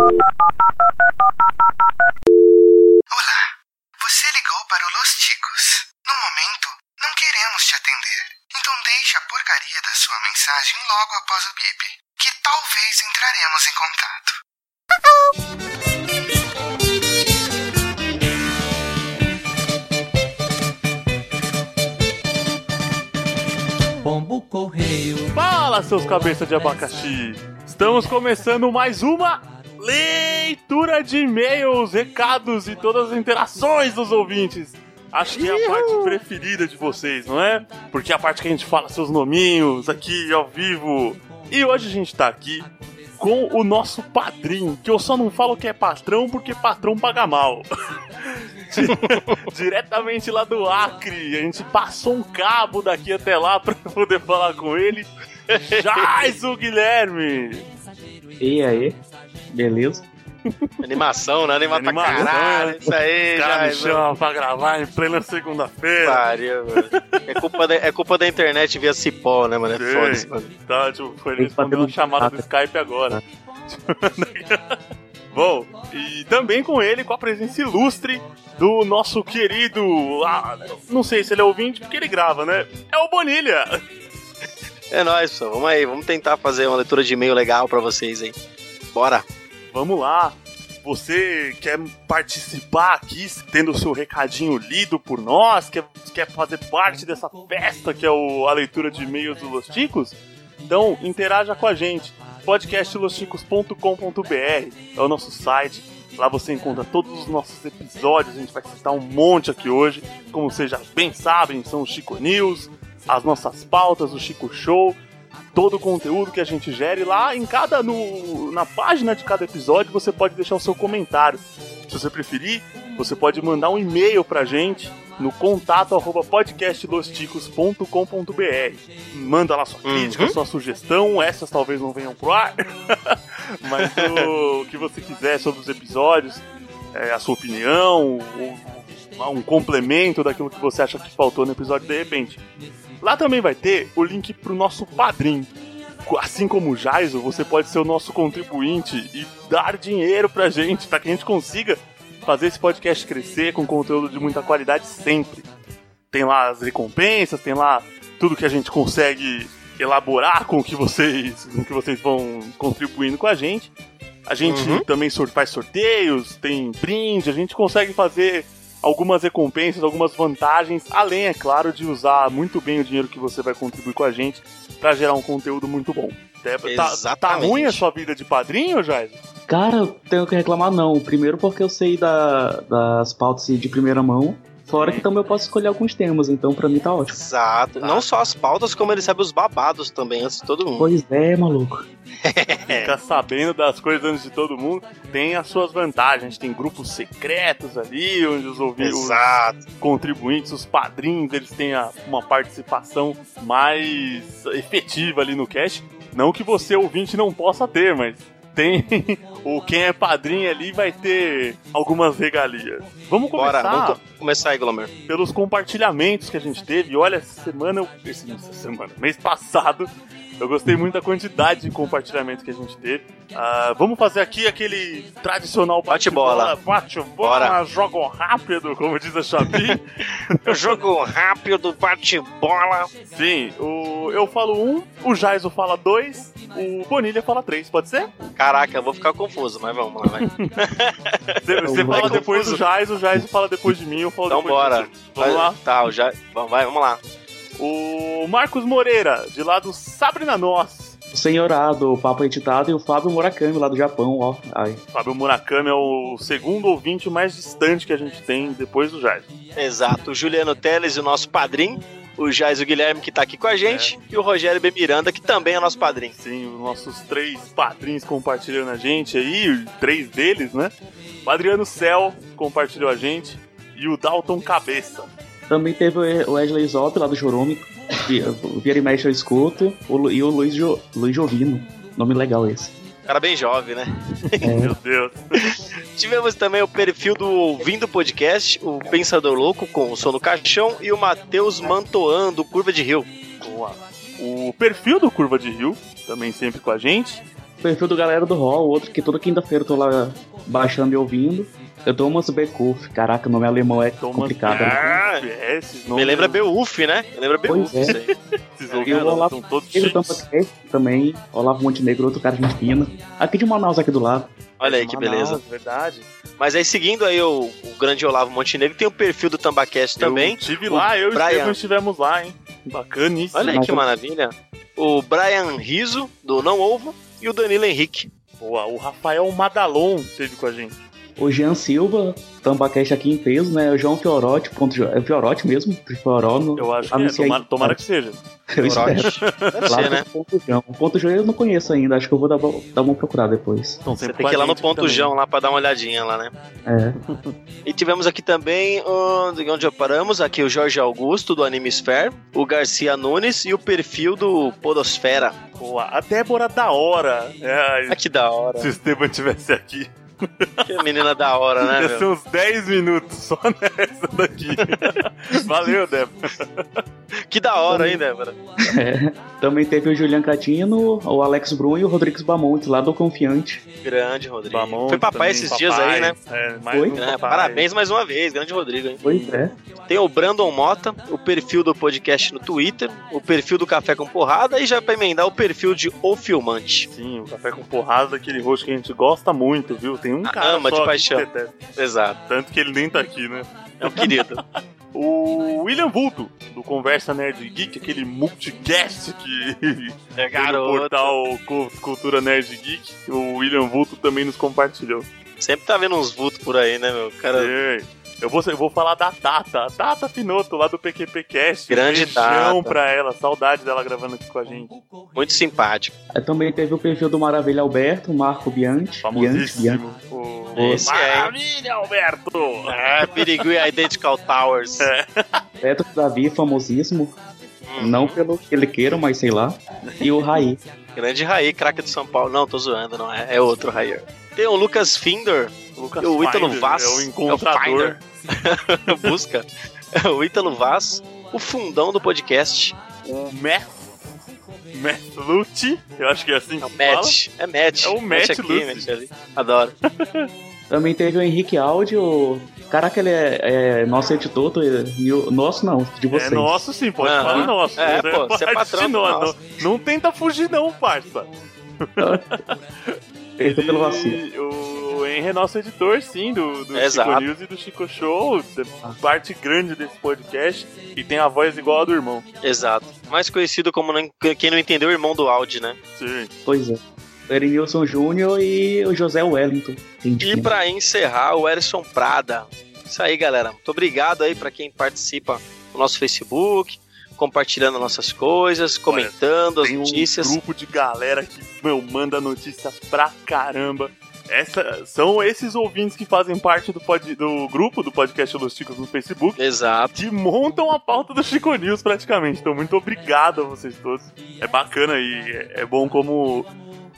Olá, você ligou para o Los Ticos. No momento, não queremos te atender. Então deixe a porcaria da sua mensagem logo após o bip, que talvez entraremos em contato. Pombo correio. Fala, seus cabeças de abacaxi! Estamos começando mais uma leitura de e-mails, recados e todas as interações dos ouvintes. Acho que é a parte preferida de vocês, não é? Porque é a parte que a gente fala seus nominhos aqui ao vivo. E hoje a gente tá aqui com o nosso padrinho, que eu só não falo que é patrão porque patrão paga mal. Di- Diretamente lá do Acre, a gente passou um cabo daqui até lá pra poder falar com ele. Jaiso Guilherme! E aí? Beleza? Animação, né? Animar pra Animação, caralho. né? Isso aí, cara me já. chama pra gravar em plena segunda-feira. Pariu, mano. É culpa, da, é culpa da internet via Cipó, né, mano? É Sim. foda-se, mano. Tá, tipo, foi ele Tem que respondeu bater uma no chamada do. Skype agora. Bom, e também com ele, com a presença ilustre do nosso querido. ah, não sei se ele é ouvinte, porque ele grava, né? É o Bonilha! É nóis, pessoal. Vamos aí, vamos tentar fazer uma leitura de e-mail legal pra vocês aí. Bora. Vamos lá! Você quer participar aqui, tendo o seu recadinho lido por nós? Quer, quer fazer parte dessa festa que é o, a leitura de e-mails do Los Ticos? Então, interaja com a gente. podcastlosticos.com.br é o nosso site. Lá você encontra todos os nossos episódios. A gente vai citar um monte aqui hoje. Como vocês já bem sabem, são os Chico News, as nossas pautas, o Chico Show, todo o conteúdo que a gente gere lá em cada no, na página de cada episódio você pode deixar o seu comentário. Se você preferir, você pode mandar um e-mail pra gente no contato arroba podcastlosticos.com.br. Manda lá sua crítica, Uhum. sua sugestão, essas talvez não venham pro ar, mas o que você quiser sobre os episódios, é, a sua opinião, um complemento daquilo que você acha que faltou no episódio de repente. Lá também vai ter o link pro nosso padrinho. Assim como o Jaiso, você pode ser o nosso contribuinte e dar dinheiro pra gente, pra que a gente consiga fazer esse podcast crescer com conteúdo de muita qualidade sempre. Tem lá as recompensas, tem lá tudo que a gente consegue elaborar com o que vocês, com que vocês vão contribuindo com a gente. A gente Uhum. também faz sorteios, tem brinde, a gente consegue fazer algumas recompensas, algumas vantagens, além, é claro, de usar muito bem o dinheiro que você vai contribuir com a gente pra gerar um conteúdo muito bom. Tá, tá ruim a sua vida de padrinho, Jais? Cara, eu tenho que reclamar não. Primeiro porque eu sei da- das pautas de primeira mão. Fora que também eu posso escolher alguns temas, então pra mim tá ótimo. Exato. Não só as pautas, como ele sabe os babados também, antes de todo mundo. Pois é, maluco. Fica sabendo das coisas antes de todo mundo. Tem as suas vantagens. A gente tem grupos secretos ali, onde os ouvintes, os Exato. contribuintes, os padrinhos, eles têm a- uma participação mais efetiva ali no cast. Não que você, ouvinte, não possa ter, mas tem. o quem é padrinho ali vai ter algumas regalias. Vamos começar Bora, vamos co- começar aí, Glomer. pelos compartilhamentos que a gente teve. Olha, essa semana, eu- esse, essa semana, mês passado, eu gostei muito da quantidade de compartilhamentos que a gente teve. Ah, vamos fazer aqui aquele tradicional Bate-bola. Bate-bola, Bora. jogo rápido, como diz a Xabi. Jogo rápido, bate-bola. Sim, o, eu falo um, o Jaiso fala dois, o Bonilha fala três, pode ser? Caraca, eu vou ficar confuso, mas vamos lá, vai. Você, você Vai fala depois confuso. do Jaiso, o Jaiso fala depois de mim, eu falo Então depois bora. de você. Vamos Vai- lá. Tá, já. Vamos, vai, vamos lá. O Marcos Moreira, de lá do Sabrina Nós. O senhorado, o Papo Editado e o Fábio Murakami lá do Japão, ó. Ai. Fábio Murakami é o segundo ouvinte mais distante que a gente tem depois do Jaiso. Exato. O Juliano Teles, o nosso padrinho. O Jais o Guilherme, que tá aqui com a gente. E o Rogério B. Miranda, que também é nosso padrinho. Sim, os nossos três padrinhos compartilhando a gente aí, três deles, né? O Adriano Cel compartilhou a gente e o Dalton Cabeça. Também teve o Wesley Zop lá do Chorume. O Vira e Mexe eu escuto. o E o Luiz, jo, Luiz Jovino. Nome legal esse. Cara bem jovem, né? Meu Deus. Tivemos também o perfil do Ouvindo Podcast, o Pensador Louco com o Som no Caixão e o Matheus Mantoan do Curva de Rio. Boa. O perfil do Curva de Rio, também sempre com a gente. perfil do Galera do Hall, outro que toda quinta-feira eu tô lá baixando e ouvindo. Eu Thomas Beckhoff. Caraca, o nome alemão é Thomas complicado. né? Ah, É, esses Me nomes- lembra Beowulf, né? Me lembra Beowulf Pois é. isso aí. Esses E nomes o Olavo são todos chiques. também, também. Olavo Montenegro, outro cara fina. Aqui de Manaus, aqui do lado. Olha aí que Manaus, beleza. Verdade. Mas aí, seguindo aí o, o grande Olavo Montenegro, tem o perfil do Tambacast também. Eu estive lá, eu e o Brian. Estivemos lá, hein? Bacaníssimo. Olha aí Mas que eu- maravilha. O Brian Riso, do Não Ovo, e o Danilo Henrique. Boa, o Rafael Madalon esteve com a gente. O Jean Silva, Tambacast aqui em peso, né? O João Fiorotti, ponto, é Fiorotti mesmo? Fioró no, Eu acho que é, tomara, tomara que seja. Eu espero. Deve Lá ser, né? Ponto João. O Ponto João eu não conheço ainda, acho que eu vou dar, dar uma procurada depois. Então, Você tem que ir lá no Ponto também. João lá pra dar uma olhadinha lá, né? É. E tivemos aqui também, uh, de onde paramos, aqui o Jorge Augusto, do Anime Sphere, o Garcia Nunes e o perfil do Podosfera. Boa, a Débora da hora. É, Ah, que da hora. se o Estevam estivesse aqui, Que menina da hora, né, ia ser uns 10 minutos só nessa daqui. Valeu, Débora. Que da hora, hein, Débora? É. Também teve o Julian Catino, o Alex Brum e o Rodrigues Bamontes, lá do Confiante. Grande, Rodrigo. Bamonte Foi papai também, esses papai. dias aí, né? É, mais Foi? um É, parabéns mais uma vez, grande Rodrigo, hein? Pois é. Tem o Brandon Mota, o perfil do podcast no Twitter, o perfil do Café com Porrada e já pra emendar o perfil de O Filmante. Sim, o café com porrada daquele rosto que a gente gosta muito, viu? Tem um Ah, cara ama só de paixão. Exato. Tanto que ele nem tá aqui, né? É um querido. O William Vulto, do Conversa Nerd Geek, aquele multicast que É tem no garoto. portal Cu- Cultura Nerd Geek. O William Vulto também nos compartilhou. Sempre tá vendo uns vultos por aí, né, meu? Cara, Ei, Eu vou, eu vou falar da Tata, a Tata Finoto, lá do PQPcast. Grande Beijão Tata. pra ela, saudade dela gravando aqui com a gente. muito simpático. Aí também teve o perfil do Maravilha Alberto, Marco Bianchi. Bianchi, Bianchi. Famosíssimo. O... Esse é? Maravilha, Alberto! Ah, Birigui Identical Towers. É. Petro Davi, famosíssimo. Hum, Não pelo que ele queira, mas sei lá. E o Raí. Grande Raí, craque de São Paulo. Não, tô zoando, não é. É outro Raí. Tem o Lucas Finder, Lucas e o Ítalo Finder, Vaz. É o encontrador. Finder. Busca. É o Ítalo Vaz, o fundão do podcast. o Matt, Matt Lucci, eu acho que é assim que É o se fala. Matt. É Matt. É o Matt aqui, Lucy. Matt ali. Adoro. Também teve o Henrique Áudio. Caraca, ele é, é nosso editor. Nosso não, de vocês. É nosso sim, pode Aham. falar nosso. É, Você pô, você é parte patrão nós, nosso. Não, não tenta fugir não, parça. Perdão pelo vacilo. O Henry é nosso editor, sim, do, do Exato. Chico News e do Chico Show, parte grande desse podcast, e tem a voz igual a do irmão. Exato. Mais conhecido como, não- quem não entendeu, o irmão do Audi, né? Sim. Pois é. O Júnior e o José Wellington. Gente E pra encerrar, o Erison Prada. Isso aí, galera. Muito obrigado aí pra quem participa no nosso Facebook, compartilhando nossas coisas, comentando as Tem um notícias. grupo de galera que, meu, manda notícia pra caramba. Essa, são esses ouvintes que fazem parte do, pod, do grupo do podcast Los Chicos no Facebook. Exato. que montam a pauta do Chico News praticamente. Então, muito obrigado a vocês todos. É bacana e é- é bom como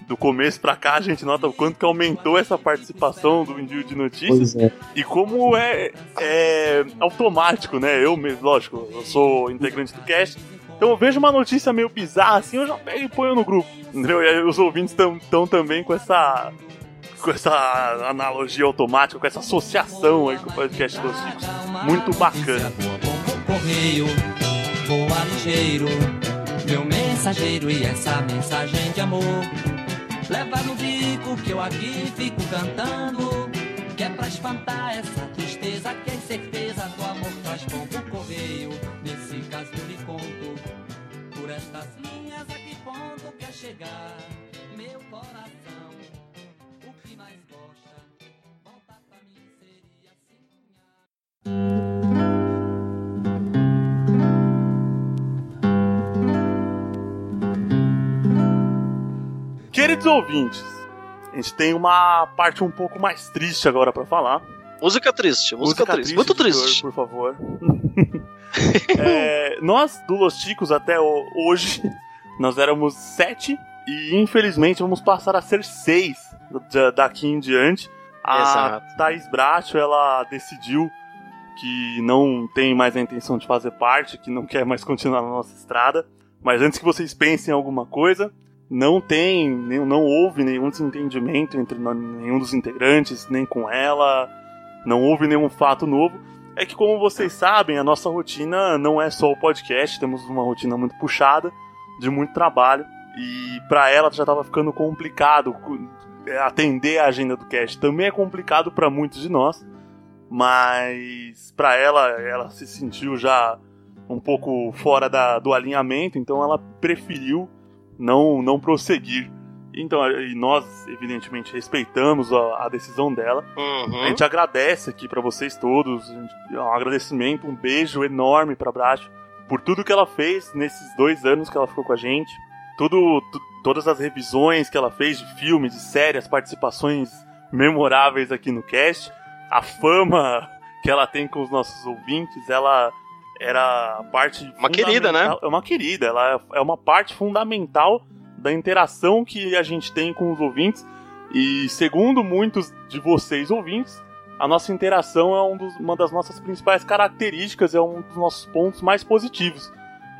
do começo pra cá a gente nota o quanto que aumentou essa participação do envio de notícias Pois é. e como é, é automático, né? Eu mesmo, lógico, eu sou integrante do cast. Então eu vejo uma notícia meio bizarra assim, eu já pego e ponho no grupo. Entendeu? E aí os ouvintes estão também com essa com essa analogia automática, com essa associação aí com o podcast dos Chicos. Muito bacana. Boa, ligeiro, meu mensageiro e essa mensagem de amor. Leva no bico que eu aqui fico cantando, que é pra espantar essa tristeza, que é certeza do amor traz bom pro correio. Nesse caso eu lhe conto, por estas linhas a que ponto quer chegar, meu coração. Mais gosta, volta pra mim seria assim. Queridos ouvintes, a gente tem uma parte um pouco mais triste agora pra falar. Música triste, música, triste. Muito editor, triste. Por favor. É, nós, do Los Chicos, até hoje, nós éramos sete e infelizmente vamos passar a ser seis daqui em diante. A Exato. Thaís Bracho, ela decidiu que não tem mais a intenção de fazer parte, que não quer mais continuar na nossa estrada. Mas antes que vocês pensem em alguma coisa, não tem, não houve nenhum desentendimento entre nenhum dos integrantes, nem com ela, não houve nenhum fato novo. É que, como vocês sabem, a nossa rotina não é só o podcast, temos uma rotina muito puxada, de muito trabalho, e para ela já estava ficando complicado atender a agenda do cast. Também é complicado para muitos de nós, mas para ela, ela se sentiu já um pouco fora da, do alinhamento, então ela preferiu não, não prosseguir. Então, e nós, evidentemente, respeitamos a, a decisão dela. Uhum. A gente agradece aqui para vocês todos. Gente, um agradecimento, um beijo enorme para Bracho por tudo que ela fez nesses dois anos que ela ficou com a gente. Tudo, todas as revisões que ela fez de filmes, de séries, participações memoráveis aqui no cast. A fama que ela tem com os nossos ouvintes, ela era parte. Uma querida, né? É uma querida, ela é uma parte fundamental da interação que a gente tem com os ouvintes. E segundo muitos de vocês ouvintes, a nossa interação é um dos, uma das nossas principais características, é um dos nossos pontos mais positivos.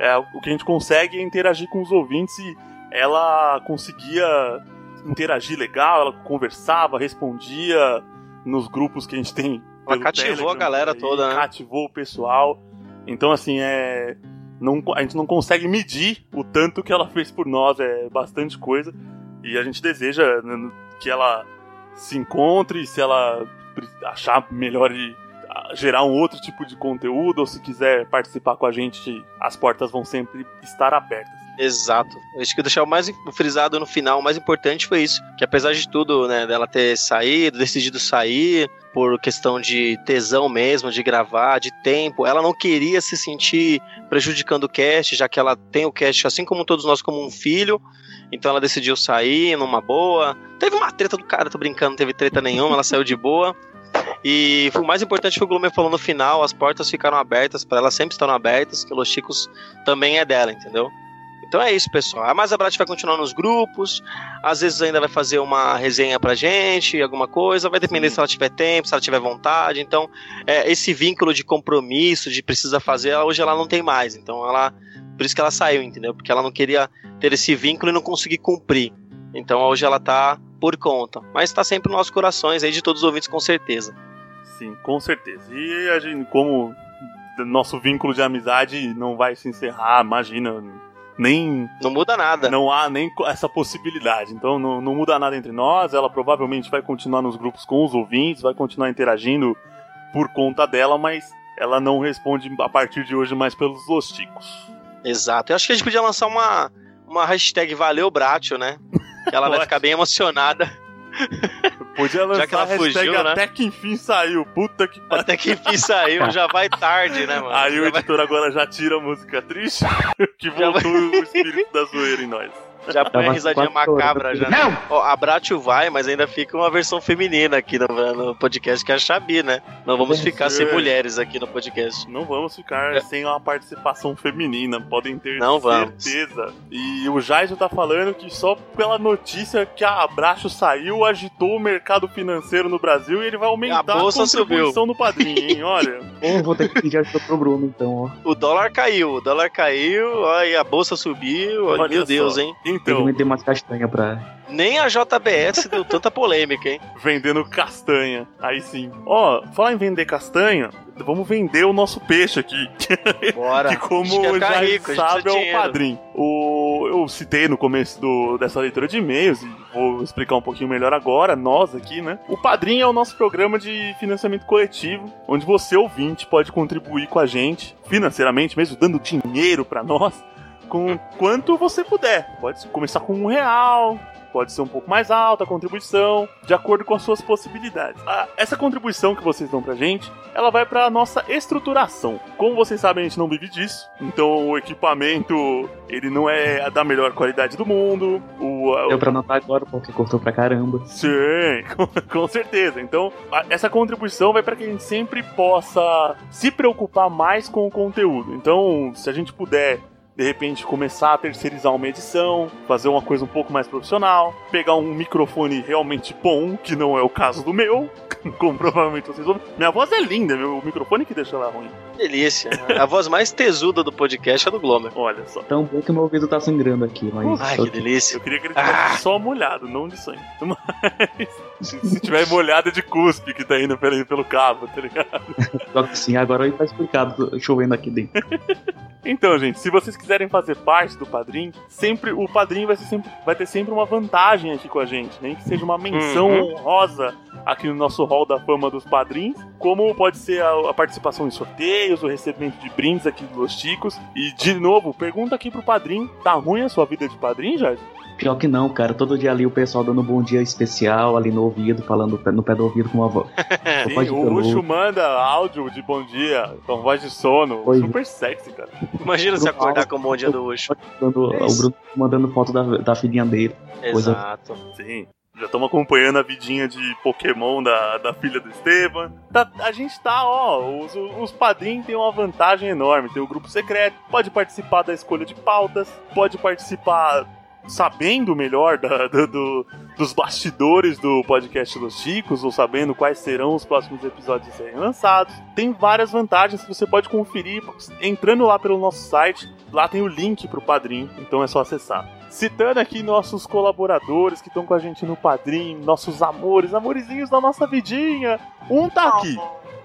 É o que a gente consegue interagir com os ouvintes e ela conseguia interagir legal, ela conversava, respondia nos grupos que a gente tem. Ela cativou Telegram, a galera aí, toda, né? Cativou o pessoal. Então, assim, é. Não, a gente não consegue medir o tanto que ela fez por nós, é bastante coisa. E a gente deseja né, que ela se encontre, se ela achar melhor de gerar um outro tipo de conteúdo, ou se quiser participar com a gente, as portas vão sempre estar abertas. Exato. Acho que eu deixar o mais frisado no final, o mais importante foi isso. Que apesar de tudo, né, dela ter saído, decidido sair, por questão de tesão mesmo, de gravar, de tempo, ela não queria se sentir prejudicando o cast, já que ela tem o cast, assim como todos nós, como um filho. Então ela decidiu sair numa boa. Teve uma treta do cara, tô brincando, não teve treta nenhuma, ela saiu de boa. E o mais importante foi o Glomer falou no final, as portas ficaram abertas para ela, sempre estão abertas, que Los Chicos também é dela, entendeu? Então é isso, pessoal. A Mais Abrat vai continuar nos grupos, às vezes ainda vai fazer uma resenha pra gente, alguma coisa, vai depender Sim. se ela tiver tempo, se ela tiver vontade. Então, é, esse vínculo de compromisso, de precisa fazer, hoje ela não tem mais. Então, ela. Por isso que ela saiu, entendeu? Porque ela não queria ter esse vínculo e não conseguir cumprir. Então, hoje ela tá por conta. Mas está sempre nos nossos corações aí de todos os ouvintes, com certeza. Sim, com certeza. E a gente, como nosso vínculo de amizade não vai se encerrar, imagina nem. Não muda nada. Não há nem essa possibilidade. Então não, não muda nada entre nós. Ela provavelmente vai continuar nos grupos com os ouvintes, vai continuar interagindo por conta dela, mas ela não responde a partir de hoje mais pelos losticos. Exato. Eu acho que a gente podia lançar uma, uma hashtag Valeu Bratio, né? Que ela vai ficar bem emocionada Podia lançar já que ela fugiu, né? até que enfim saiu. Puta que pariu. Até que enfim saiu, já vai tarde, né, mano? Aí já o editor vai... agora já tira a música triste, que voltou vai... o espírito da zoeira em nós. Já põe a risadinha macabra já. Não! Ó, a Bratio vai, mas ainda fica uma versão feminina aqui no, no podcast, que é a Xabi, né? Não vamos ficar sem mulheres aqui no podcast. Não vamos ficar é. sem uma participação feminina, podem ter Não certeza. Vamos. E o Jaiso tá falando que só pela notícia que a Abraço saiu, agitou o mercado financeiro no Brasil e ele vai aumentar a, a contribuição subiu. no padrinho, hein? Olha. Eu vou ter que pedir ajuda pro Bruno, então, ó. O dólar caiu, o dólar caiu, ó, e a bolsa subiu. Olha meu só. Deus, hein? Então. Meter umas castanhas pra. Nem a JBS deu tanta polêmica, hein? Vendendo castanha. Aí sim. Ó, oh, falar em vender castanha, vamos vender o nosso peixe aqui. Bora. que como já rico, sabe é o padrinho. O, eu citei no começo do, dessa leitura de e-mails e vou explicar um pouquinho melhor agora, nós aqui, né? O padrinho é o nosso programa de financiamento coletivo, onde você, ouvinte, pode contribuir com a gente financeiramente, mesmo dando dinheiro para nós com quanto você puder. Pode começar com um real, pode ser um pouco mais alta a contribuição, de acordo com as suas possibilidades. Ah, essa contribuição que vocês dão pra gente, ela vai pra nossa estruturação. Como vocês sabem, a gente não vive disso, então o equipamento, ele não é da melhor qualidade do mundo. O, Deu pra notar agora porque cortou pra caramba. Sim, com, com certeza. Então, a, essa contribuição vai para que a gente sempre possa se preocupar mais com o conteúdo. Então, se a gente puder de repente começar a terceirizar uma edição, fazer uma coisa um pouco mais profissional, pegar um microfone realmente bom, que não é o caso do meu. como provavelmente vocês ouvem. Minha voz é linda, meu o microfone que deixa ela ruim. Delícia. A voz mais tesuda do podcast é a do Glomer. Olha só. Tão bom que meu ouvido tá sangrando aqui, mas. Ai, que delícia. Eu queria que ele tivesse só molhado, não de sangue. Mas se tiver molhado é de cuspe que tá indo pelo, pelo cabo, tá ligado? Só que sim, agora tá explicado chovendo aqui dentro. Então, gente, se vocês quiserem fazer parte do Padrim, sempre o Padrim vai, ser sempre, vai ter sempre uma vantagem aqui com a gente, nem que seja uma menção Uhum. honrosa aqui no nosso hall da fama dos padrinhos, como pode ser a, a participação em sorteios, o recebimento de brindes aqui dos Los Ticos. E, de novo, pergunta aqui pro Padrim, tá ruim a sua vida de Padrim, Jorge? Pior que não, cara. Todo dia ali o pessoal dando um bom dia especial ali no ouvido, falando no pé do ouvido com uma voz. Sim, o Luxo manda áudio de bom dia, com voz de sono, super sexy, cara. Imagina se acordar com um bom dia do Ucho. Dando- É o. Bruno mandando foto da, da filhinha dele. Coisa- Exato. Sim. Já estamos acompanhando a vidinha de Pokémon da, da filha do Esteban. Tá- a gente tá, ó, os, os padrinhos têm uma vantagem enorme. Tem o grupo secreto, pode participar da escolha de pautas, pode participar sabendo melhor da- do- do- dos bastidores do podcast Los Chicos, ou sabendo quais serão os próximos episódios serem lançados. Tem várias vantagens que você pode conferir entrando lá pelo nosso site. Lá tem o link pro padrinho, então é só acessar. Citando aqui nossos colaboradores que estão com a gente no Padrim, nossos amores, amorizinhos da nossa vidinha. Um tá aqui,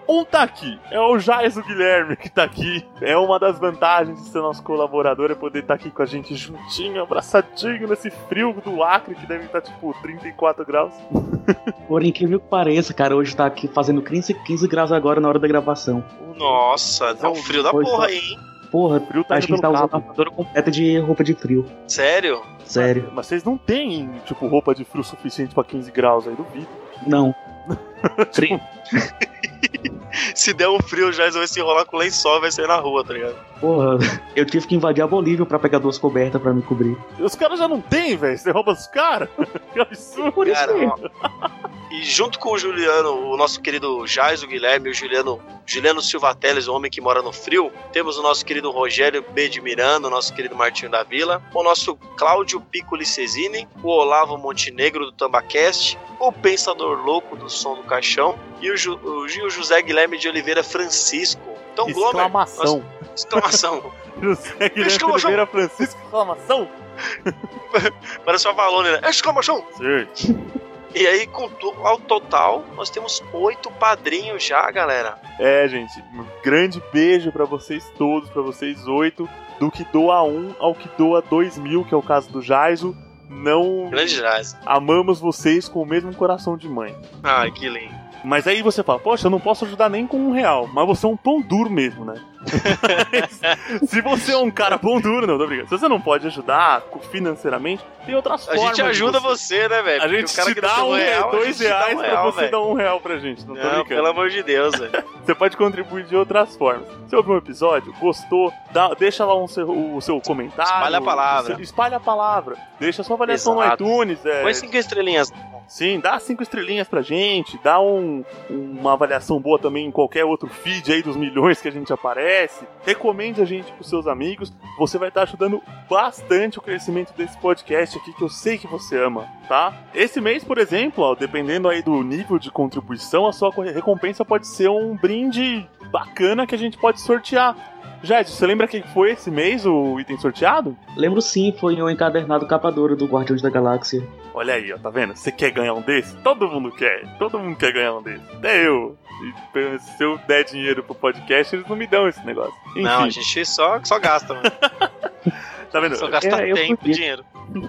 um tá aqui. É o Jaiso Guilherme que tá aqui. É uma das vantagens de ser nosso colaborador, é poder estar aqui com a gente juntinho, abraçadinho nesse frio do Acre, que deve estar tipo 34 graus. Por incrível que pareça, cara, hoje tá aqui fazendo 15, 15 graus agora na hora da gravação. Nossa, tá um frio da porra tá. aí, hein? Porra, frio tá a gente tá usando a armadura completa de roupa de frio. Sério? Sério. Mas vocês não têm, tipo, roupa de frio suficiente pra 15 graus aí, duvido. Não. Frio. Se der um frio, já vai se enrolar com lençol e vai sair na rua, tá ligado? Porra, eu tive que invadir a Bolívia pra pegar duas cobertas pra me cobrir. E os caras já não têm, velho. Você rouba os caras? que absurdo. Por isso Cara, mesmo. ó, E junto com o Juliano, o nosso querido Jais, o Guilherme o Juliano, Juliano Silva Teles, o homem que mora no frio, temos o nosso querido Rogério B. de Miranda, o nosso querido Martinho da Vila, o nosso Cláudio Piccoli Cesini, o Olavo Montenegro do Tambacast, o Pensador Louco do Som do Caixão e o, Ju- o Gil José Guilherme de Oliveira Francisco. Então, Glomer, Exclamação. exclamação. José Guilherme Exclamação. Oliveira Francisco, exclamação. Parece uma Valone, né? Exclamação! Certo. E aí, com ao total, nós temos oito padrinhos já, galera. É, gente, um grande beijo pra vocês todos, pra vocês oito, do que doa um ao que doa dois mil, que é o caso do Jaiso. Não Grande Jais. amamos vocês com o mesmo coração de mãe. Ai, que lindo. Mas aí você fala, poxa, eu não posso ajudar nem com um real, mas você é um pão duro mesmo, né? Se você é um cara pão duro, não, tô brincando. Se você não pode ajudar financeiramente, tem outras A formas. gente de ajuda você. você, né, velho? A gente te dá um real, a dois gente reais um pra real, você dar um real pra gente. Não tô Não, brincando. pelo amor de Deus, velho. Você pode contribuir de outras formas. Se ouviu um episódio, gostou, dá- deixa lá um seu- o seu comentário. Espalha a palavra. seu- espalha a palavra. Deixa sua avaliação Exato. no iTunes. É, Põe cinco estrelinhas. Sim, dá cinco estrelinhas pra gente, dá um- uma avaliação boa também em qualquer outro feed aí dos milhões que a gente aparece. Recomende a gente pros seus amigos. Você vai estar ajudando bastante o crescimento desse podcast aqui, que eu sei que você ama, tá? Esse mês, por exemplo, ó, dependendo aí do nível de contribuição, a sua recompensa pode ser um brinde bacana que a gente pode sortear. Jade, você lembra quem foi esse mês o item sorteado? Lembro sim, foi um encadernado capa dura do Guardiões da Galáxia. Olha aí, ó, tá vendo? Você quer ganhar um desse? Todo mundo quer. Todo mundo quer ganhar um desse. Até eu. E se eu der dinheiro pro podcast, eles não me dão esse negócio. Enfim, Não, a gente só, só gasta, mano. tá vendo? Só gasta É, tempo e dinheiro.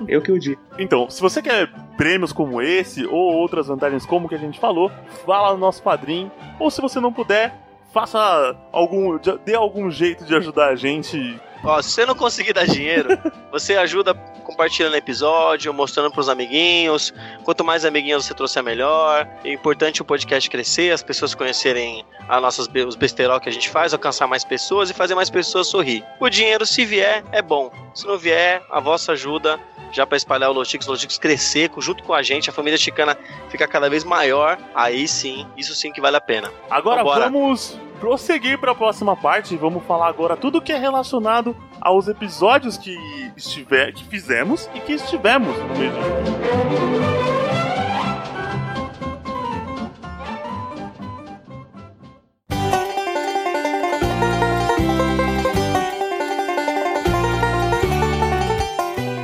Eu que o digo. Então, se você quer prêmios como esse ou outras vantagens como que a gente falou, vá lá no nosso padrinho. Ou se você não puder, faça algum. dê algum jeito de ajudar a gente. Ó, se você não conseguir dar dinheiro, você ajuda compartilhando episódio, mostrando pros amiguinhos. Quanto mais amiguinhos você trouxer, melhor. É importante o podcast crescer, as pessoas conhecerem as nossas, os besterol que a gente faz, alcançar mais pessoas e fazer mais pessoas sorrir. O dinheiro, se vier, é bom. Se não vier, a vossa ajuda já para espalhar o Chicos, Los Chicos crescer junto com a gente, a família chicana ficar cada vez maior. Aí sim, isso sim que vale a pena. Agora Vambora. vamos prosseguir para a próxima parte. Vamos falar agora tudo que é relacionado aos episódios que, estiver, que fizemos e que estivemos no mesmo.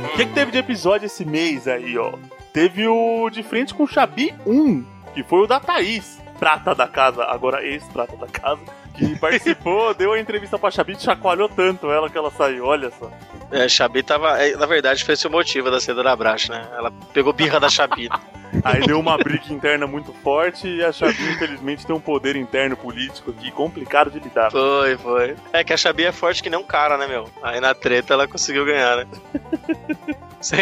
O que, é que teve de episódio esse mês aí, ó? Teve o De Frente com o Xabi 1, que foi o da Thaís, prata da casa, agora ex-prata da casa que participou, deu a entrevista pra Xabi e chacoalhou tanto ela que ela saiu, olha só. É, Xabi tava. é, Na verdade, foi esse o motivo da saída da Brash, né? Ela pegou birra da Xabi. Aí deu uma briga interna muito forte e a Xabi, infelizmente, tem um poder interno político aqui complicado de lidar. Foi, foi. É que a Xabi é forte que nem um cara, né, meu? Aí na treta ela conseguiu ganhar, né?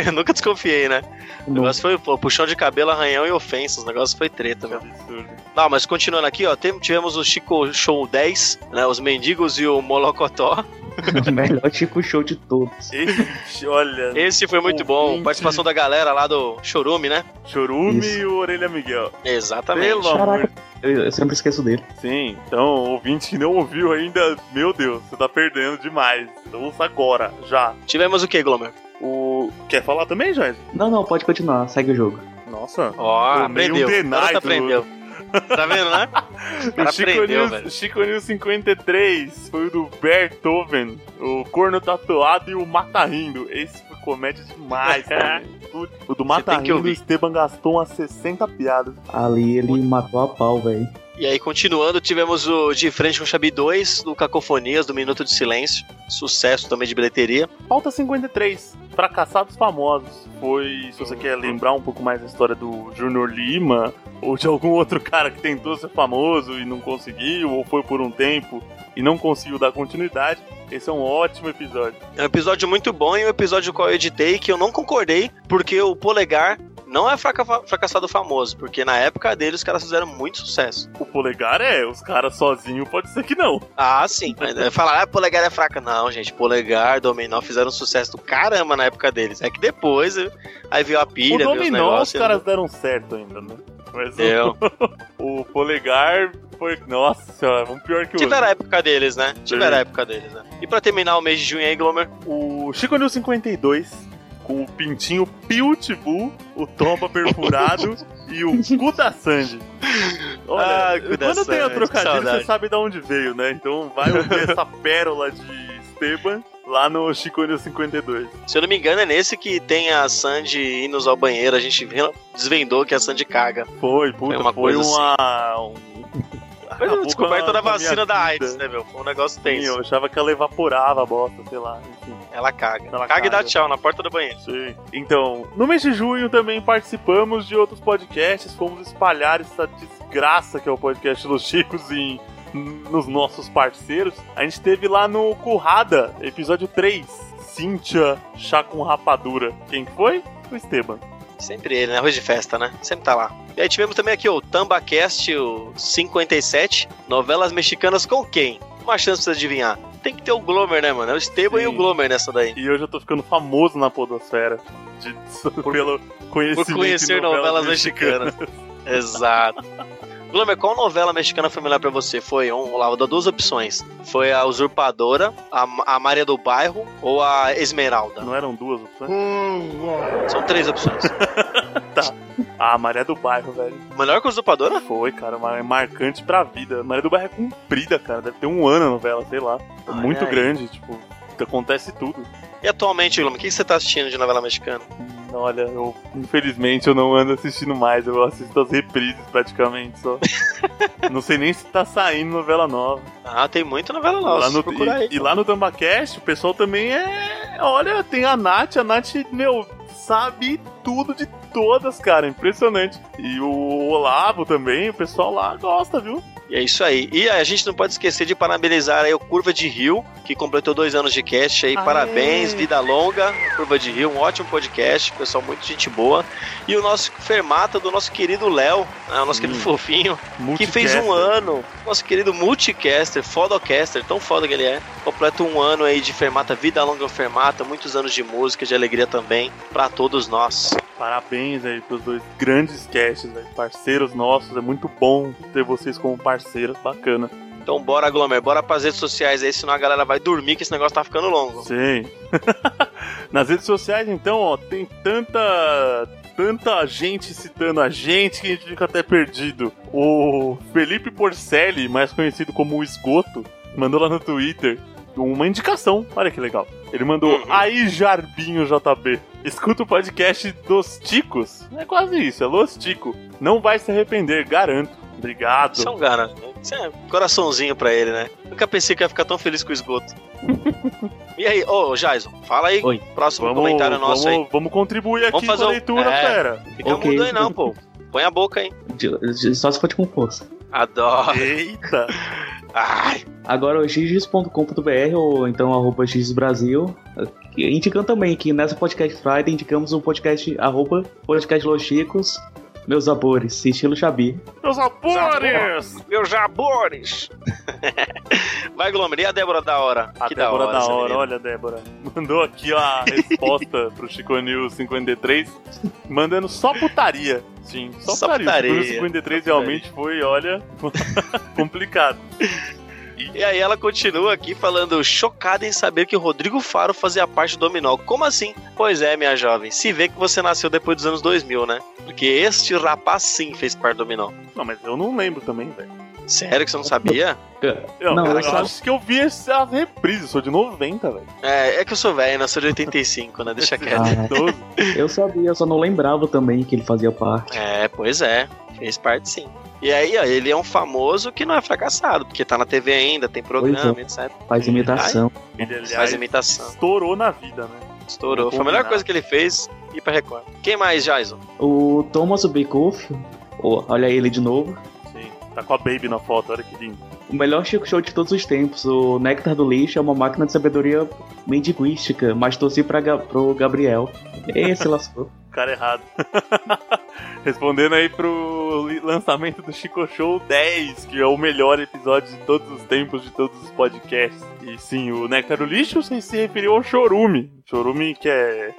Eu nunca desconfiei, né? O Não. negócio foi pô, puxão de cabelo, arranhão e ofensas. O negócio foi treta, meu. Absurdo. Não, mas continuando aqui, ó, tivemos o Chico Show 10, né? Os mendigos e o Molocotó. o melhor Chico Show de todos. Esse, olha, Esse foi muito bom. Participação da galera lá do Chorume, né? Chorume Isso. e o Orelha Miguel. Exatamente. Pelo amor eu, eu sempre esqueço dele. Sim, então, ouvinte que não ouviu ainda, meu Deus, você tá perdendo demais. Então ouça agora, já. Tivemos o que, Glomer? O. Quer falar também, Jorge? Não, não, pode continuar, segue o jogo. Nossa. Ó, Tomei aprendeu. um O denai aprendeu. Tá vendo, né? O cara Chico, aprendeu, News, velho. Chico News 53 foi o do Beethoven, o corno tatuado e o Mata Rindo. Esse foi comédia demais também. O- O do Mata Rindo, o. Esteban gastou umas 60 piadas. Ali ele matou a pau, velho. E aí, continuando, tivemos o De Frente com o Xabi 2, do Cacofonias, do Minuto de Silêncio. Sucesso também de bilheteria. Pauta 53, Fracassados Famosos. Foi, se você quer lembrar um pouco mais da história do Junior Lima, ou de algum outro cara que tentou ser famoso e não conseguiu, ou foi por um tempo e não conseguiu dar continuidade, esse é um ótimo episódio. É um episódio muito bom e um episódio qual eu editei que eu não concordei, porque o Polegar não é fraca- fracassado famoso, porque na época dele os caras fizeram muito sucesso. O polegar é, os caras sozinhos pode ser que não. Ah, sim. Falar, ah, Polegar é fraca. Não, gente, Polegar, Dominó fizeram sucesso do caramba na época deles. É que depois, aí veio a pilha, o os dominó, os caras deram certo ainda, né? Mas Deu. o, o polegar foi, nossa senhora, um pior que o Tiveram a época deles, né? Tiveram a época deles, né? E pra terminar o mês de junho aí, Glomer, O Chico News 52, com o pintinho Pitbull, o tomba perfurado e o cu da Sandy. Olha, Ah, quando tem Sandy, que trocadilho, saudade. você sabe de onde veio, né? Então vai ouvir essa pérola de Esteban lá no Chico News 52. se eu não me engano, é nesse que tem a Sandy indo ao banheiro. A gente desvendou que a Sandy caga. Foi, puta, Foi uma foi coisa uma... um- Foi a Acabou descoberta com a- da vacina da. AIDS, né, meu? Foi um negócio Sim, tenso. eu achava que ela evaporava a bosta, sei lá, enfim. Ela caga. Ela caga, e dá caga. tchau na porta do banheiro. Sim. Então, no mês de junho também participamos de outros podcasts, fomos espalhar essa desgraça que é o podcast dos Chicos em, nos nossos parceiros. A gente teve lá no Currada, episódio 3, Cíntia Chá com Rapadura. Quem foi? O Esteban. Sempre ele, né? Arroz de festa, né? Sempre tá lá. E aí tivemos também aqui o TambaCast, o 57, novelas mexicanas com quem? Uma chance pra você adivinhar. Tem que ter o Glomer, né, mano? É o Esteban Sim. e o Glomer nessa daí. E hoje eu tô ficando famoso na podosfera de, pelo conhecimento Por conhecer novelas mexicanas. Exato. Glomer, qual novela mexicana foi melhor pra você? Foi, um, lá, eu dou duas opções. Foi a Usurpadora, a, a Maria do Bairro ou a Esmeralda? Não eram duas opções? São três opções. Ah, Maria do Bairro, velho. Melhor que a Usurpadora? Foi, cara, uma, é marcante pra vida. Maria do Bairro é comprida, cara. Deve ter um ano a novela, sei lá. É Ai, muito ai. grande, tipo, acontece tudo. E atualmente, Glomer, o que você tá assistindo de novela mexicana? Hum, Olha, eu infelizmente eu não ando assistindo mais, eu assisto as reprises praticamente só. não sei nem se tá saindo novela nova. Ah, tem muita novela nova. lá no, procurar aí. e, e lá no Tambacast, o pessoal também é. Olha, tem a Nath, a Nath, meu, sabe tudo de todas, cara. Impressionante. E o Olavo também, o pessoal lá gosta, viu? E é isso aí. E a gente não pode esquecer de parabenizar aí o Curva de Rio, que completou dois anos de cast aí. Aê! Parabéns, vida longa, Curva de Rio, um ótimo podcast, pessoal, muito gente boa. E o nosso Fermata do nosso querido Léo, né, o nosso Sim. querido fofinho, que fez um ano. Nosso querido multicaster, fodocaster, tão foda que ele é. Completa um ano aí de Fermata, vida longa Fermata, muitos anos de música, de alegria também, pra todos nós. Parabéns aí pros dois grandes casts, velho. Parceiros nossos, é muito bom ter vocês como parceiros, bacana. Então bora, Glomer, bora pras redes sociais aí, senão a galera vai dormir que esse negócio tá ficando longo. Sim. Nas redes sociais, então, ó, tem tanta. Tanta gente citando a gente que a gente fica até perdido. O Felipe Porcelli, mais conhecido como o Esgoto, mandou lá no Twitter uma indicação. Olha que legal. Ele mandou, Uhum. aí Jarbinho JB, escuta o podcast dos Ticos. É quase isso, é Los Tico. Não vai se arrepender, garanto. Obrigado. Isso é um cara. Isso é um coraçãozinho pra ele, né? Nunca pensei que ia ficar tão feliz com o esgoto. e aí, ô Jason, fala aí. Oi. Próximo Vamos, comentário nosso vamos, aí. vamos contribuir aqui Vamos fazer com a um- leitura, é. fera. Fica Ok. mudo aí não, pô. Põe a boca aí. De- de- Só se for com força. Adoro. Eita. Ai, Agora o xx.com.br ou então arroba xbrasil. Indicando também que nessa podcast Friday indicamos o podcast arroba podcast Los Chicos, meus sabores, estilo Xabi. Meus amores! meus jabores. Vai, Glomer, e a Débora da hora? A que Débora da hora, da hora, olha, Débora. Mandou aqui a resposta pro Chico News 53, mandando só putaria. Sim, só, Só putaria. putaria, O Chico News 53 só realmente foi, olha, complicado. E aí ela continua aqui falando, chocada em saber que Rodrigo Faro fazia parte do Dominó. Como assim? Pois é, minha jovem, se vê que você nasceu depois dos anos 2000, né? Porque este rapaz sim fez parte do Dominó. Não, mas eu não lembro também, velho. Sério que você não sabia? Eu, Não, cara, eu eu só- acho que eu vi essa reprise, sou de 90, velho. É, é que eu sou velho, nasceu de 85, né? Deixa quieto. Ah, 12. eu sabia, eu só não lembrava também que ele fazia parte. É, pois é, fez parte sim. E aí, ó, ele é um famoso que não é fracassado, porque tá na TV ainda, tem programa, etc. Faz imitação. Ele, aliás, Faz imitação. estourou na vida, né? Estourou. Foi a melhor coisa que ele fez ir pra Record. Quem mais, Jason? O Thomas Bekoff, oh, olha ele de novo. Tá com a Baby na foto, olha que lindo. O melhor Chico Show de todos os tempos. O Néctar do Lixo é uma máquina de sabedoria mendigoística, mas torci pra, pro Gabriel. Esse lascou. cara errado. Respondendo aí pro lançamento do Chico Show 10, que é o melhor episódio de todos os tempos, de todos os podcasts. E sim, o Néctar do Lixo se, se referiu ao Chorume. Chorume que é.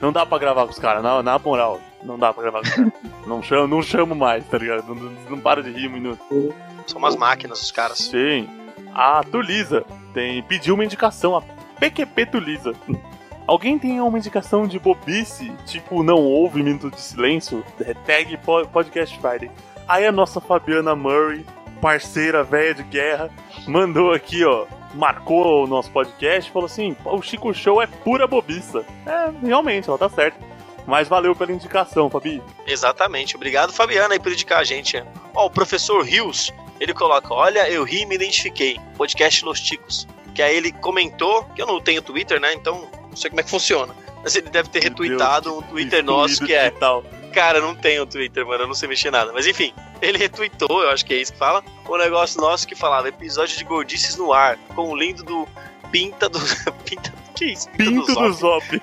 Não dá pra gravar com os caras, na, na moral. Não dá pra gravar com os caras. não, chamo, não chamo mais, tá ligado? Não, não, não para de rir um minuto. São umas máquinas, os caras. Sim. A Tulisa tem, pediu uma indicação, a PQP Tulisa. Alguém tem uma indicação de bobice, tipo não houve minuto de silêncio? Tag po- Podcast Friday. Aí a nossa Fabiana Murray, parceira velha de guerra, mandou aqui, ó. Marcou o nosso podcast e falou assim: "Pô, o Chico Show é pura bobiça. É, realmente, ela tá certa. Mas valeu pela indicação, Fabi. Exatamente. Obrigado, Fabiana, aí por indicar a gente. Ó, o professor Rios, ele coloca: Olha, eu ri e me identifiquei. Podcast Los Ticos. Que aí ele comentou, que eu não tenho Twitter, né? Então não sei como é que funciona. Mas ele deve ter Meu retweetado um Twitter nosso que é. digital. Cara, não tenho Twitter, mano, eu não sei mexer nada. Mas enfim, ele retweetou, eu acho que é isso que fala, o negócio nosso que falava episódio de gordices no ar, com o lindo do Pinta do. Pinta. Que isso? Pinto do Zop. Zop.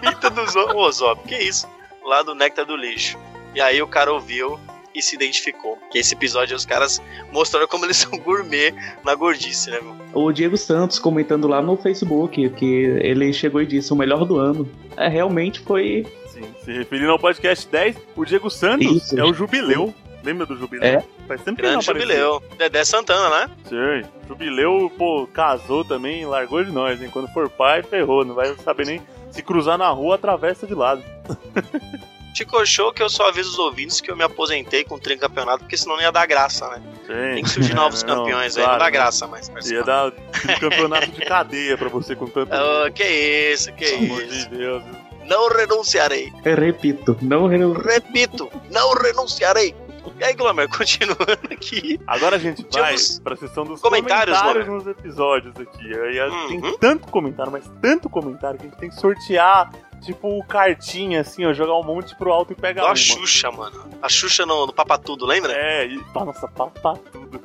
Pinta do Zop. Ô, Zop, que isso? Lá do Néctar do Lixo. E aí o cara ouviu e se identificou. Que esse episódio os caras mostraram como eles são gourmet na gordice, né, meu? O Diego Santos comentando lá no Facebook que ele chegou e disse o melhor do ano. É, realmente foi. Sim, se referindo ao podcast 10, o Diego Santos Isso. é o Jubileu. Lembra do Jubileu? É. Faz tempo que ele não Grande jubileu. Dedé Santana, né? Sim. Jubileu, pô, casou também, largou de nós, hein? Quando for pai, ferrou. Não vai saber nem se cruzar na rua, atravessa de lado. Chico Show que eu só aviso os ouvintes que eu me aposentei com o tricampeonato, porque senão não ia dar graça, né? Sim. Tem que surgir novos Não, campeões aí, claro, não dá né? graça mais. Ia dar um campeonato de cadeia pra você com tanto. Oh, que isso, que Pelo amor isso. de Deus. Não renunciarei. Repito, não re- Repito, não renunciarei. E aí, Glomer, continuando aqui. Agora a gente vai Tínhamos pra sessão dos comentários, comentários, nos episódios aqui. Aí Uhum. Tem tanto comentário, mas tanto comentário que a gente tem que sortear, tipo, cartinha, assim, ó, jogar um monte pro alto e pegar Igual uma. a Xuxa, mano. A Xuxa no, no Papatudo, lembra? É, e nossa, papá tudo.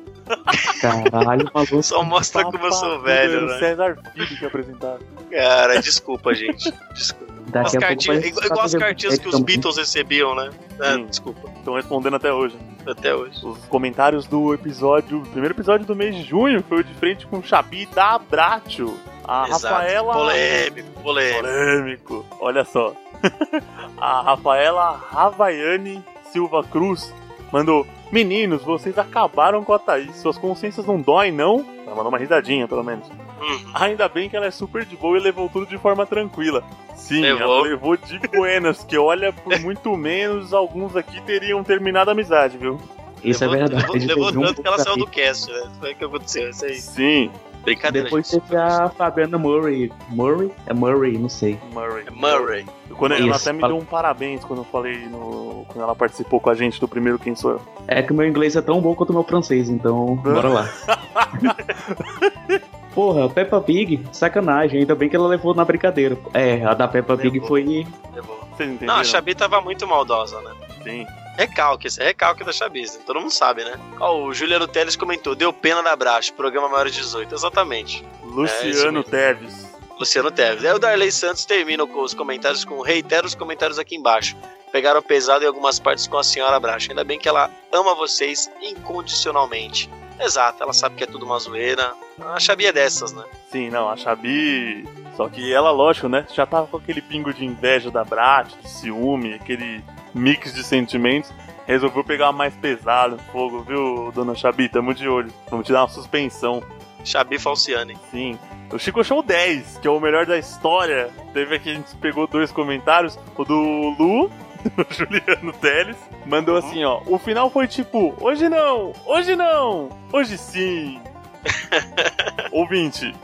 Caralho, maluco. Só mostra como eu sou velho, né? César Filho que apresentava. Cara, desculpa, gente. Desculpa. As Daqui a pouco cartinhas, vai igual, as cartinhas que os também. Beatles recebiam, né? É, Sim. desculpa, Estão respondendo até hoje. até hoje. Os comentários do episódio, o primeiro episódio do mês de junho foi o de frente com o Xabi da Abratio. A Exato. Rafaela. Polêmico, polêmico. Polêmico. Olha só. a Rafaela Ravaiane Silva Cruz mandou: Meninos, vocês acabaram com a Thaís. Suas consciências não doem, não? Ela mandou uma risadinha, pelo menos. Uhum. Ainda bem que ela é super de boa e levou tudo de forma tranquila. Sim, Levou. ela levou de buenas, que olha, por muito menos, alguns aqui teriam terminado a amizade, viu? Isso é levou, verdade. Levou, levou teve um tanto que ela saiu do cast, né? Foi o que aconteceu, isso aí. Sim. Brincadeira, Depois gente. teve a Fabiana Murray. Murray? É Murray, não sei. Murray. É Murray. Quando ela até me deu um parabéns quando eu falei no. Quando ela participou com a gente do primeiro Quem Sou Eu. É que o meu inglês é tão bom quanto o meu francês, então bora lá. Porra, Peppa Pig, sacanagem, ainda bem que ela levou na brincadeira. É, a da Peppa Pig Levou. foi. Levou. Vocês entenderam? Não, a Xabi tava muito maldosa, né? Sim. Recalque, esse é recalque da Chabiz, todo mundo sabe, né? Ó, o Juliano Teles comentou, deu pena da Bracho, programa maior de 18, exatamente. É, Luciano mesmo. Teves. Luciano Teves. Aí o Darley Santos termina com os comentários com reitera os comentários aqui embaixo. Pegaram pesado em algumas partes com a senhora Bracho. Ainda bem que ela ama vocês incondicionalmente. Exato, ela sabe que é tudo uma zoeira. A Xabi é dessas, né? Sim, não, a Xabi. Só que ela, lógico, né? Já tava com aquele pingo de inveja da Brat, de ciúme, aquele mix de sentimentos. Resolveu pegar mais pesado no fogo, viu, dona Xabi? Tamo de olho. Vamos te dar uma suspensão. Xabi Falciane. Sim. O Chico Show 10, que é o melhor da história. Teve aqui, a gente pegou dois comentários. O do Lu, Juliano Teles, mandou assim, ó. O final foi tipo, hoje não, hoje não, hoje sim. Ouvinte,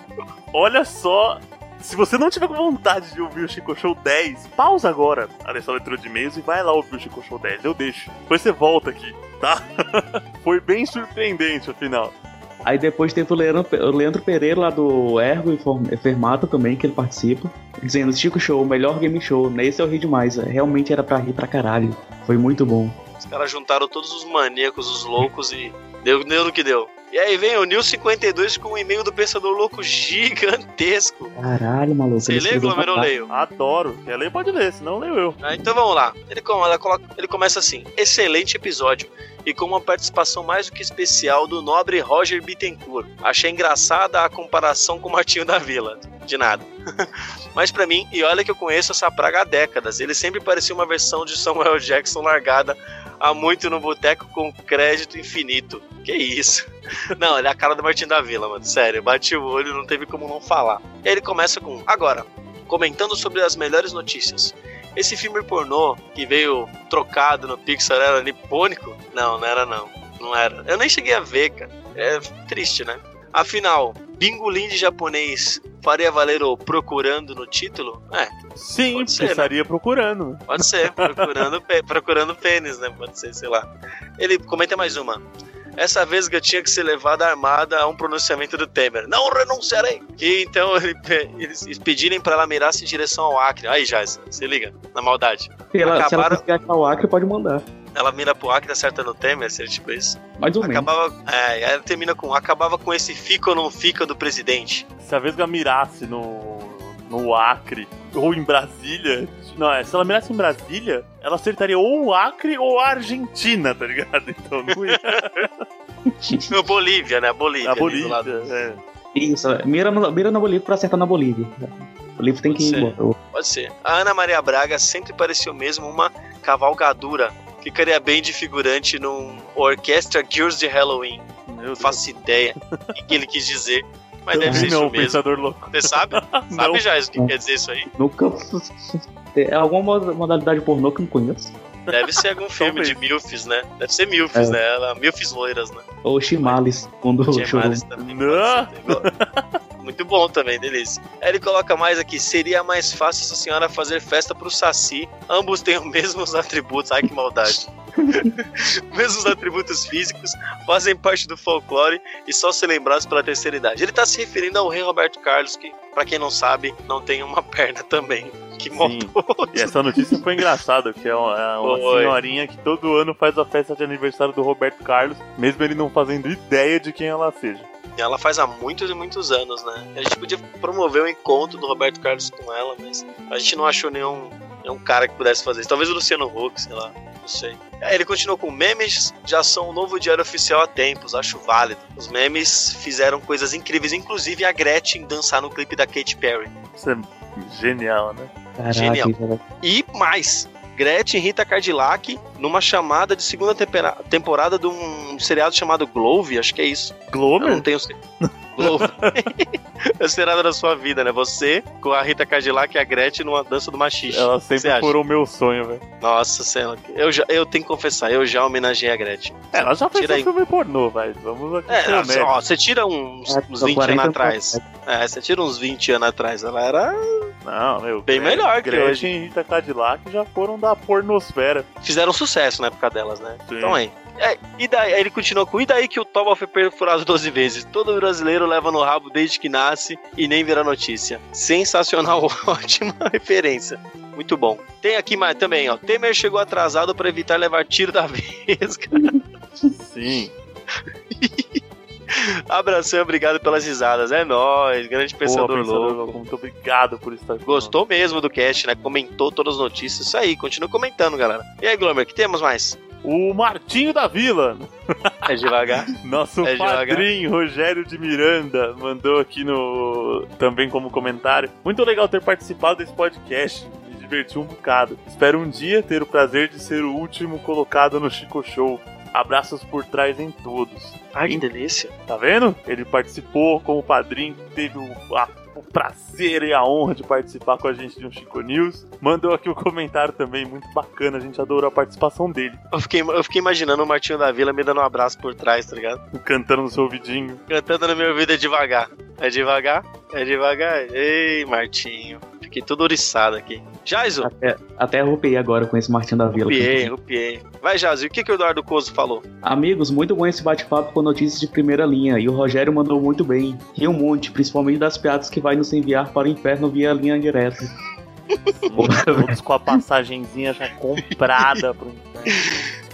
olha só. Se você não tiver com vontade de ouvir o Chico Show 10, pausa agora a sua leitura de e-mails e vai lá ouvir o Chico Show 10. Eu deixo. Depois você volta aqui, tá? foi bem surpreendente o final. Aí depois teve o Leandro, Leandro Pereira lá do Ergo e Fermata também, que ele participa, dizendo: Chico Show, melhor game show, nesse eu ri demais. Realmente era pra rir pra caralho. Foi muito bom. Os caras juntaram todos os maníacos, os loucos e deu, deu no que deu. E aí vem o Nil 52 com um e-mail do Pensador Louco gigantesco. Caralho, maluco. Você lê, Glomer, ou leio? Adoro. Quer ler, pode ler, senão leio eu. Ah, então vamos lá. Ele, com- ela coloca- ele começa assim: excelente episódio e com uma participação mais do que especial do nobre Roger Bittencourt. Achei engraçada a comparação com o Martinho da Vila. De nada. Mas pra mim, e olha que eu conheço essa praga há décadas, ele sempre parecia uma versão de Samuel Jackson largada há muito no boteco com crédito infinito. Que isso? Não, ele é a cara do Martinho da Vila, mano. Sério, bati o olho, não teve como não falar. Ele começa com: agora, comentando sobre as melhores notícias. Esse filme pornô que veio trocado no Pixar era nipônico? Não, não era não. Não era. Eu nem cheguei a ver, cara. É triste, né? Afinal, bingolim de japonês faria valer o procurando no título? É, Sim, Pode ser, porque estaria procurando. pode ser. Procurando, procurando pênis, né? Pode ser, sei lá. Ele comenta mais uma. Essa vesga tinha que ser levada armada a um pronunciamento do Temer. Não renunciarei! E então ele eles pedirem pra ela mirar-se em direção ao Acre. Aí, já, se liga, na maldade. Se ela, se ela Acabaram- conseguir achar o Acre, pode mandar. Ela mira pro Acre e acerta no Temer, seria tipo isso. Mais ou menos. Acabava. É, aí ela termina com acabava com esse fica ou não fica do presidente. Se a Vesga mirasse no, no Acre ou em Brasília. Não, é, se ela mirasse em Brasília, ela acertaria ou o Acre ou a Argentina, tá ligado? Então não ia. No Bolívia, né? Bolívia. A Bolívia. lado. É. Isso, mira, no- mira na Bolívia pra acertar na Bolívia. O livro tem Pode que ir ser. Pode ser. A Ana Maria Braga sempre pareceu mesmo uma cavalgadura. Ficaria bem de figurante num Orquestra Girls de Halloween. Meu Não Deus. faço ideia o que ele quis dizer. Mas deve ser não, isso mesmo. pensador louco. Você sabe? Sabe já o que quer dizer isso aí? Nunca. É alguma moda- modalidade pornô que eu não conheço. Deve ser algum filme de Milfs, né? Deve ser Milfs, É. né? Ela, Milfs loiras, né? Ou Chimales, quando chorou. Maris também. Não. Muito bom também, delícia. Aí ele coloca mais aqui: seria mais fácil essa senhora fazer festa pro Saci. Ambos têm os mesmos atributos. Ai que maldade. mesmos atributos físicos, fazem parte do folclore e só se lembrados pela terceira idade. Ele tá se referindo ao rei Roberto Carlos, que, pra quem não sabe, não tem uma perna também. Que maldoso. E essa notícia foi engraçada, que é uma, é uma senhorinha que todo ano faz a festa de aniversário do Roberto Carlos, mesmo ele não fazendo ideia de quem ela seja. Ela faz há muitos e muitos anos, né? A gente podia promover um encontro do Roberto Carlos com ela, mas a gente não achou nenhum, nenhum cara que pudesse fazer isso. Talvez o Luciano Huck, sei lá. Não sei. Aí ele continuou com memes já são um novo diário oficial há tempos, acho válido. Os memes fizeram coisas incríveis, inclusive a Gretchen dançar no clipe da Katy Perry. Isso é genial, né? Caraca, Genial. cara. E mais, Gretchen e Rita Cadillac numa chamada de segunda temporada de um seriado chamado Glove, acho que é isso. Eu não tenho. cer- Glove. Vai ser nada da sua vida, né? Você com a Rita Cadillac e a Gretchen numa dança do machixe. Ela sempre furou o meu sonho, velho. Nossa, senhora. Eu, já, eu tenho que confessar, eu já homenageei a Gretchen. Ela já fez Tira um aí. filme pornô, vai. Vamos aqui É, ó, você tira uns, É, uns são 20 anos 40 atrás. É, você tira uns 20 anos atrás. Ela era. Não, meu. Bem Gre- melhor que Gretchen e Rita Cadillac já foram da pornosfera. Fizeram sucesso na época delas, né? Sim. Então aí. É, e daí, aí ele continua com: e daí que o toba foi perfurado 12 vezes? Todo brasileiro leva no rabo desde que nasce e nem vira notícia. Sensacional, ótima referência. Muito bom. Tem aqui mais também, ó. Temer chegou atrasado para evitar levar tiro da vez. Sim. Abração, obrigado pelas risadas. É nóis, grande Pô, pensador Pensador louco. louco. Muito obrigado por estar aqui. Gostou mesmo do cast, né? Comentou todas as notícias. Isso aí, continua comentando, galera. E aí, Glomer, que temos mais? O Martinho da Vila, É devagar. nosso É padrinho Rogério de Miranda, mandou aqui no também como comentário. Muito legal ter participado desse podcast. Me diverti um bocado. Espero um dia ter o prazer de ser o último colocado no Chico Show. Abraços por trás em todos. Ai, que delícia. Tá vendo? Ele participou como padrinho, teve a- prazer e a honra de participar com a gente de um Chico News. Mandou aqui o comentário também, muito bacana, a gente adorou a participação dele. Eu fiquei, eu fiquei imaginando o Martinho da Vila me dando um abraço por trás, tá ligado? Cantando no seu ouvidinho. Cantando no meu ouvido é devagar. É devagar? É devagar? Ei, Martinho. Fiquei todo oriçado aqui. Jaiso, Até, até arrupiei agora com esse Martinho da Vila. rupiei, rupiei. Vai, Jaiso, e o que, que o Eduardo Coso falou? Amigos, muito bom esse bate-papo com notícias de primeira linha. E o Rogério mandou muito bem. Ri um monte, principalmente das piadas que vai nos enviar para o inferno via linha direta. Todos com a passagenzinha já comprada pro inferno.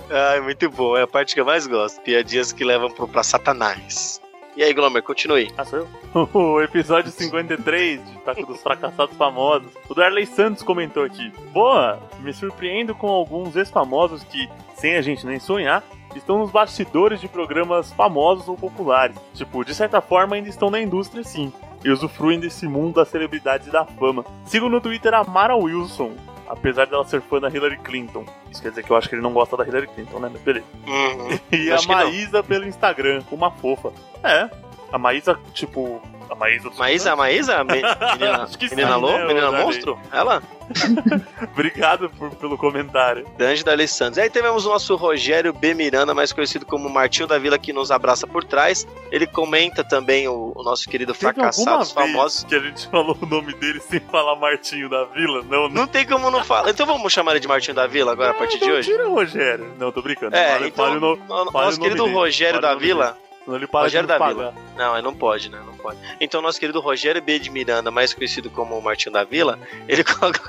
Ai, muito bom. É a parte que eu mais gosto. Piadinhas que levam pro, pra Satanás. E aí, Glomer, continue. Ah, sou eu? O episódio 53 de Taco dos Fracassados Famosos. O Darley Santos comentou aqui. Boa, me surpreendo com alguns ex-famosos que, sem a gente nem sonhar, estão nos bastidores de programas famosos ou populares. Tipo, de certa forma ainda estão na indústria sim. E usufruem desse mundo das celebridades e da fama. Sigo no Twitter a Mara Wilson. Apesar dela ser fã da Hillary Clinton. Isso quer dizer que eu acho que ele não gosta da Hillary Clinton, né? Mas beleza. Uhum. E a Acho. Maísa pelo Instagram, uma fofa. É, a Maísa, tipo. A Maísa. do- Maísa, Maísa? Me- Menina, sim, menina né, louca? Menina monstro? Ela? Obrigado por- pelo comentário. Grande da Santos. E aí tivemos o nosso Rogério B. Miranda, mais conhecido como Martinho da Vila, que nos abraça por trás. Ele comenta também o, o nosso querido Teve Fracassados alguma vez Famosos. que a gente falou o nome dele sem falar Martinho da Vila? Não, não. Não tem como não falar. Então vamos chamar ele de Martinho da Vila agora, a partir de hoje? Tira o Rogério. Não, tô brincando. É, então, o no- nosso querido dele. Rogério da Vila. dele. Senão ele para Rogério de nos da pagar. Não, ele não pode, né? Não pode. Então, nosso querido Rogério B. de Miranda, mais conhecido como Martinho da Vila, ele coloca.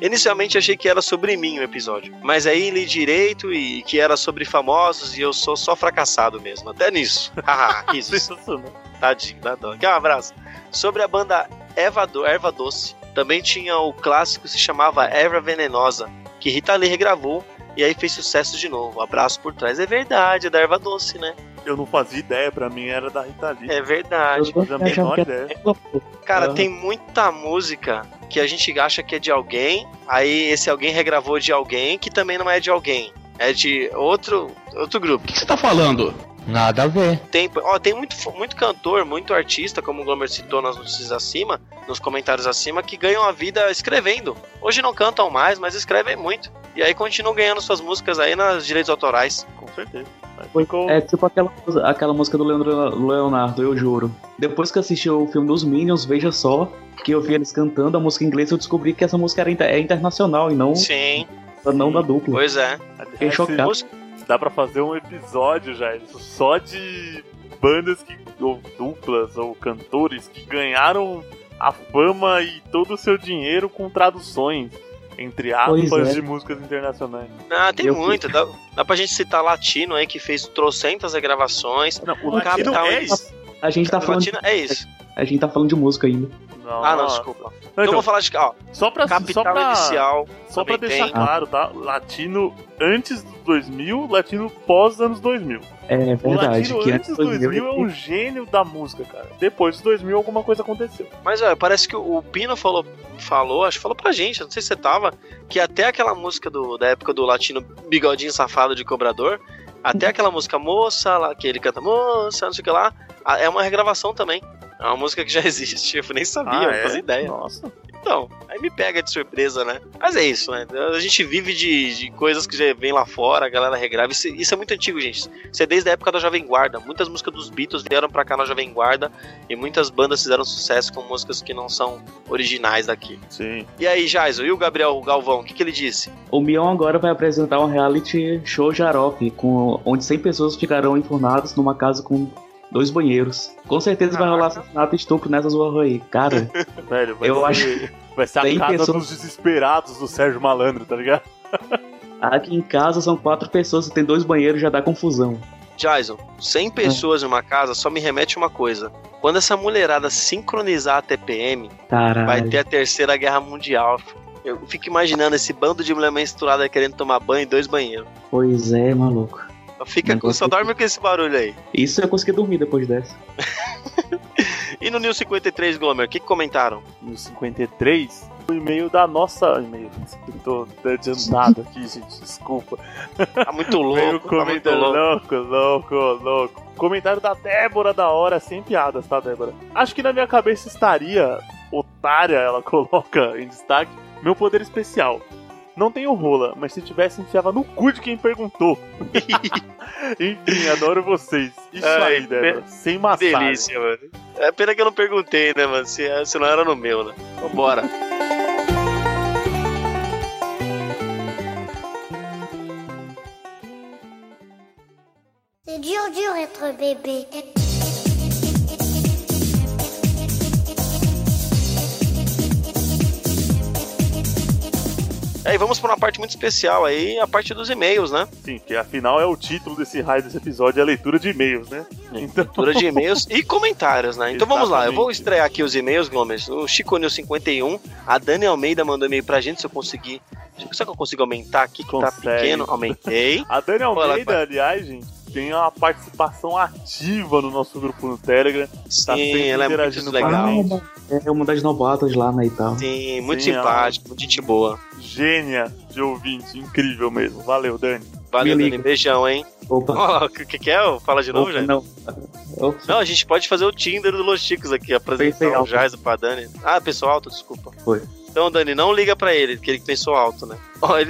Inicialmente achei que era sobre mim o episódio. Mas aí li direito e que era sobre famosos e eu sou só fracassado mesmo. Até nisso. Haha, risos. Sensacional. Tadinho, dá dó. Aqui, um abraço. Sobre a banda Eva Do- Erva Doce, também tinha o clássico que se chamava Erva Venenosa, que Rita Lee regravou e aí fez sucesso de novo. Abraço por trás. É verdade, é da Erva Doce, né? Eu não fazia ideia, pra mim era da Rita Lee. É verdade. Eu fazia a menor ideia. Cara, Ah. tem muita música que a gente acha que é de alguém, aí esse alguém regravou de alguém que também não é de alguém. É de outro, outro grupo. O que você tá falando? Nada a ver. Tem, ó, tem muito, muito cantor, muito artista, como o Glomer citou nas notícias acima, nos comentários acima, que ganham a vida escrevendo. Hoje não cantam mais, mas escrevem muito. E aí continuam ganhando suas músicas aí nas direitos autorais. Com certeza. Ficou... É tipo aquela, aquela música do Leandro Leonardo, eu juro. Depois que assisti o filme dos Minions, veja só, que eu vi eles cantando a música em inglês, eu descobri que essa música era inter- é internacional e não, Sim, não da dupla. pois é. Fiquei chocado. Música- Dá pra fazer um episódio já, isso só de bandas que, ou duplas ou cantores que ganharam a fama e todo o seu dinheiro com traduções, entre aspas, é. de músicas internacionais. Ah, tem Eu muito. Dá, dá pra gente citar Latino aí, que fez trocentas regravações. Não, o O latino Capital é é isso. A gente tá falando, Latino é isso. A gente tá falando de música ainda. Ah, não, desculpa. Não, Então, então, vou falar de. Ó, só pra, só Capital pra, Inicial. só pra deixar tem. claro, tá? Latino antes dos 2000, latino pós anos 2000. É O verdade. latino Que antes dos 2000 é um gênio da música, cara. Depois dos 2000 alguma coisa aconteceu. Mas ó, parece que o o Pino falou, falou, acho que falou pra gente, não sei se você tava, que até aquela música do, da época do latino bigodinho safado de cobrador, até aquela música moça lá, que ele canta moça, não sei o que lá, é uma regravação também. É uma música que já existe, eu nem sabia, Ah, não é? fazia ideia. Nossa. Então, aí me pega de surpresa, né? Mas é isso, né? A gente vive de, de coisas que já vem lá fora, a galera regrava. Isso, isso é muito antigo, gente. Isso é desde a época da Jovem Guarda. Muitas músicas dos Beatles vieram pra cá na Jovem Guarda e muitas bandas fizeram sucesso com músicas que não são originais daqui. Sim. E aí, Jaiso, e o Gabriel Galvão, o que, que ele disse? O Mion agora vai apresentar um reality show Jarope, com, onde 100 pessoas ficarão enfurnadas numa casa com dois banheiros. Com certeza vai rolar assassinato e estupro nessas rua aí. Cara, Velho, vai Eu ser, acho- vai ser a casa pessoas- dos desesperados do Sérgio Malandro, tá ligado? aqui em casa são quatro pessoas e tem dois banheiros, já dá confusão. Jason, 100 pessoas em uma casa só me remete uma coisa. Quando essa mulherada sincronizar a TPM, Caralho. vai ter a terceira guerra mundial. Eu fico imaginando esse bando de mulher menstruada querendo tomar banho em dois banheiros. Pois é, maluco. Fica com, só dorme com esse barulho aí. Isso eu consegui dormir depois dessa. E no New 53, Glomer, o que, que comentaram? No 53, o e-mail da nossa. E-mail. Eu tô adiantado aqui, gente, desculpa. Tá muito louco, tá muito comentário louco. louco, louco, louco. Comentário da Débora da hora, sem piadas, tá, Débora? Acho que na minha cabeça estaria, otária, ela coloca em destaque, meu poder especial. Não tenho rola, mas se tivesse, enfiava no cu de quem perguntou. Enfim, adoro vocês. Isso Ai, aí, Débora. Sem massagem. Delícia, mano. É pena que eu não perguntei, né, mano? Se, se não era no meu, né? Vambora. C'est dur, dur être bébé. E vamos pra uma parte muito especial aí, a parte dos e-mails, né? Sim, que afinal é o título desse raio desse episódio, é a leitura de e-mails, né? Então, Leitura de e-mails e comentários, né? Então vamos lá, eu vou Exatamente. estrear aqui os e-mails, Gomes. O Chico News 51, a Dani Almeida mandou e-mail pra gente, se eu conseguir. Será que eu consigo aumentar aqui, que tá pequeno? Aumentei. a Dani Almeida, aliás, gente, tem uma participação ativa no nosso grupo no Telegram. Tá Sim, sempre ela é muito interagindo com a legal. É uma das novatas lá, né, e tal. Sim, muito Sim, simpático, muito gente boa. Gênia de ouvinte, incrível mesmo. Valeu, Dani. Valeu, Dani. Beijão, hein? Opa. O que, que que é? Fala de novo, Opa, gente. não. Eu- Não, a gente pode fazer o Tinder do Los Chicos aqui, apresentar o. Jaiso pra Dani. Ah, pensou alto, desculpa. Foi. Então, Dani, não liga pra ele, que ele pensou alto, né?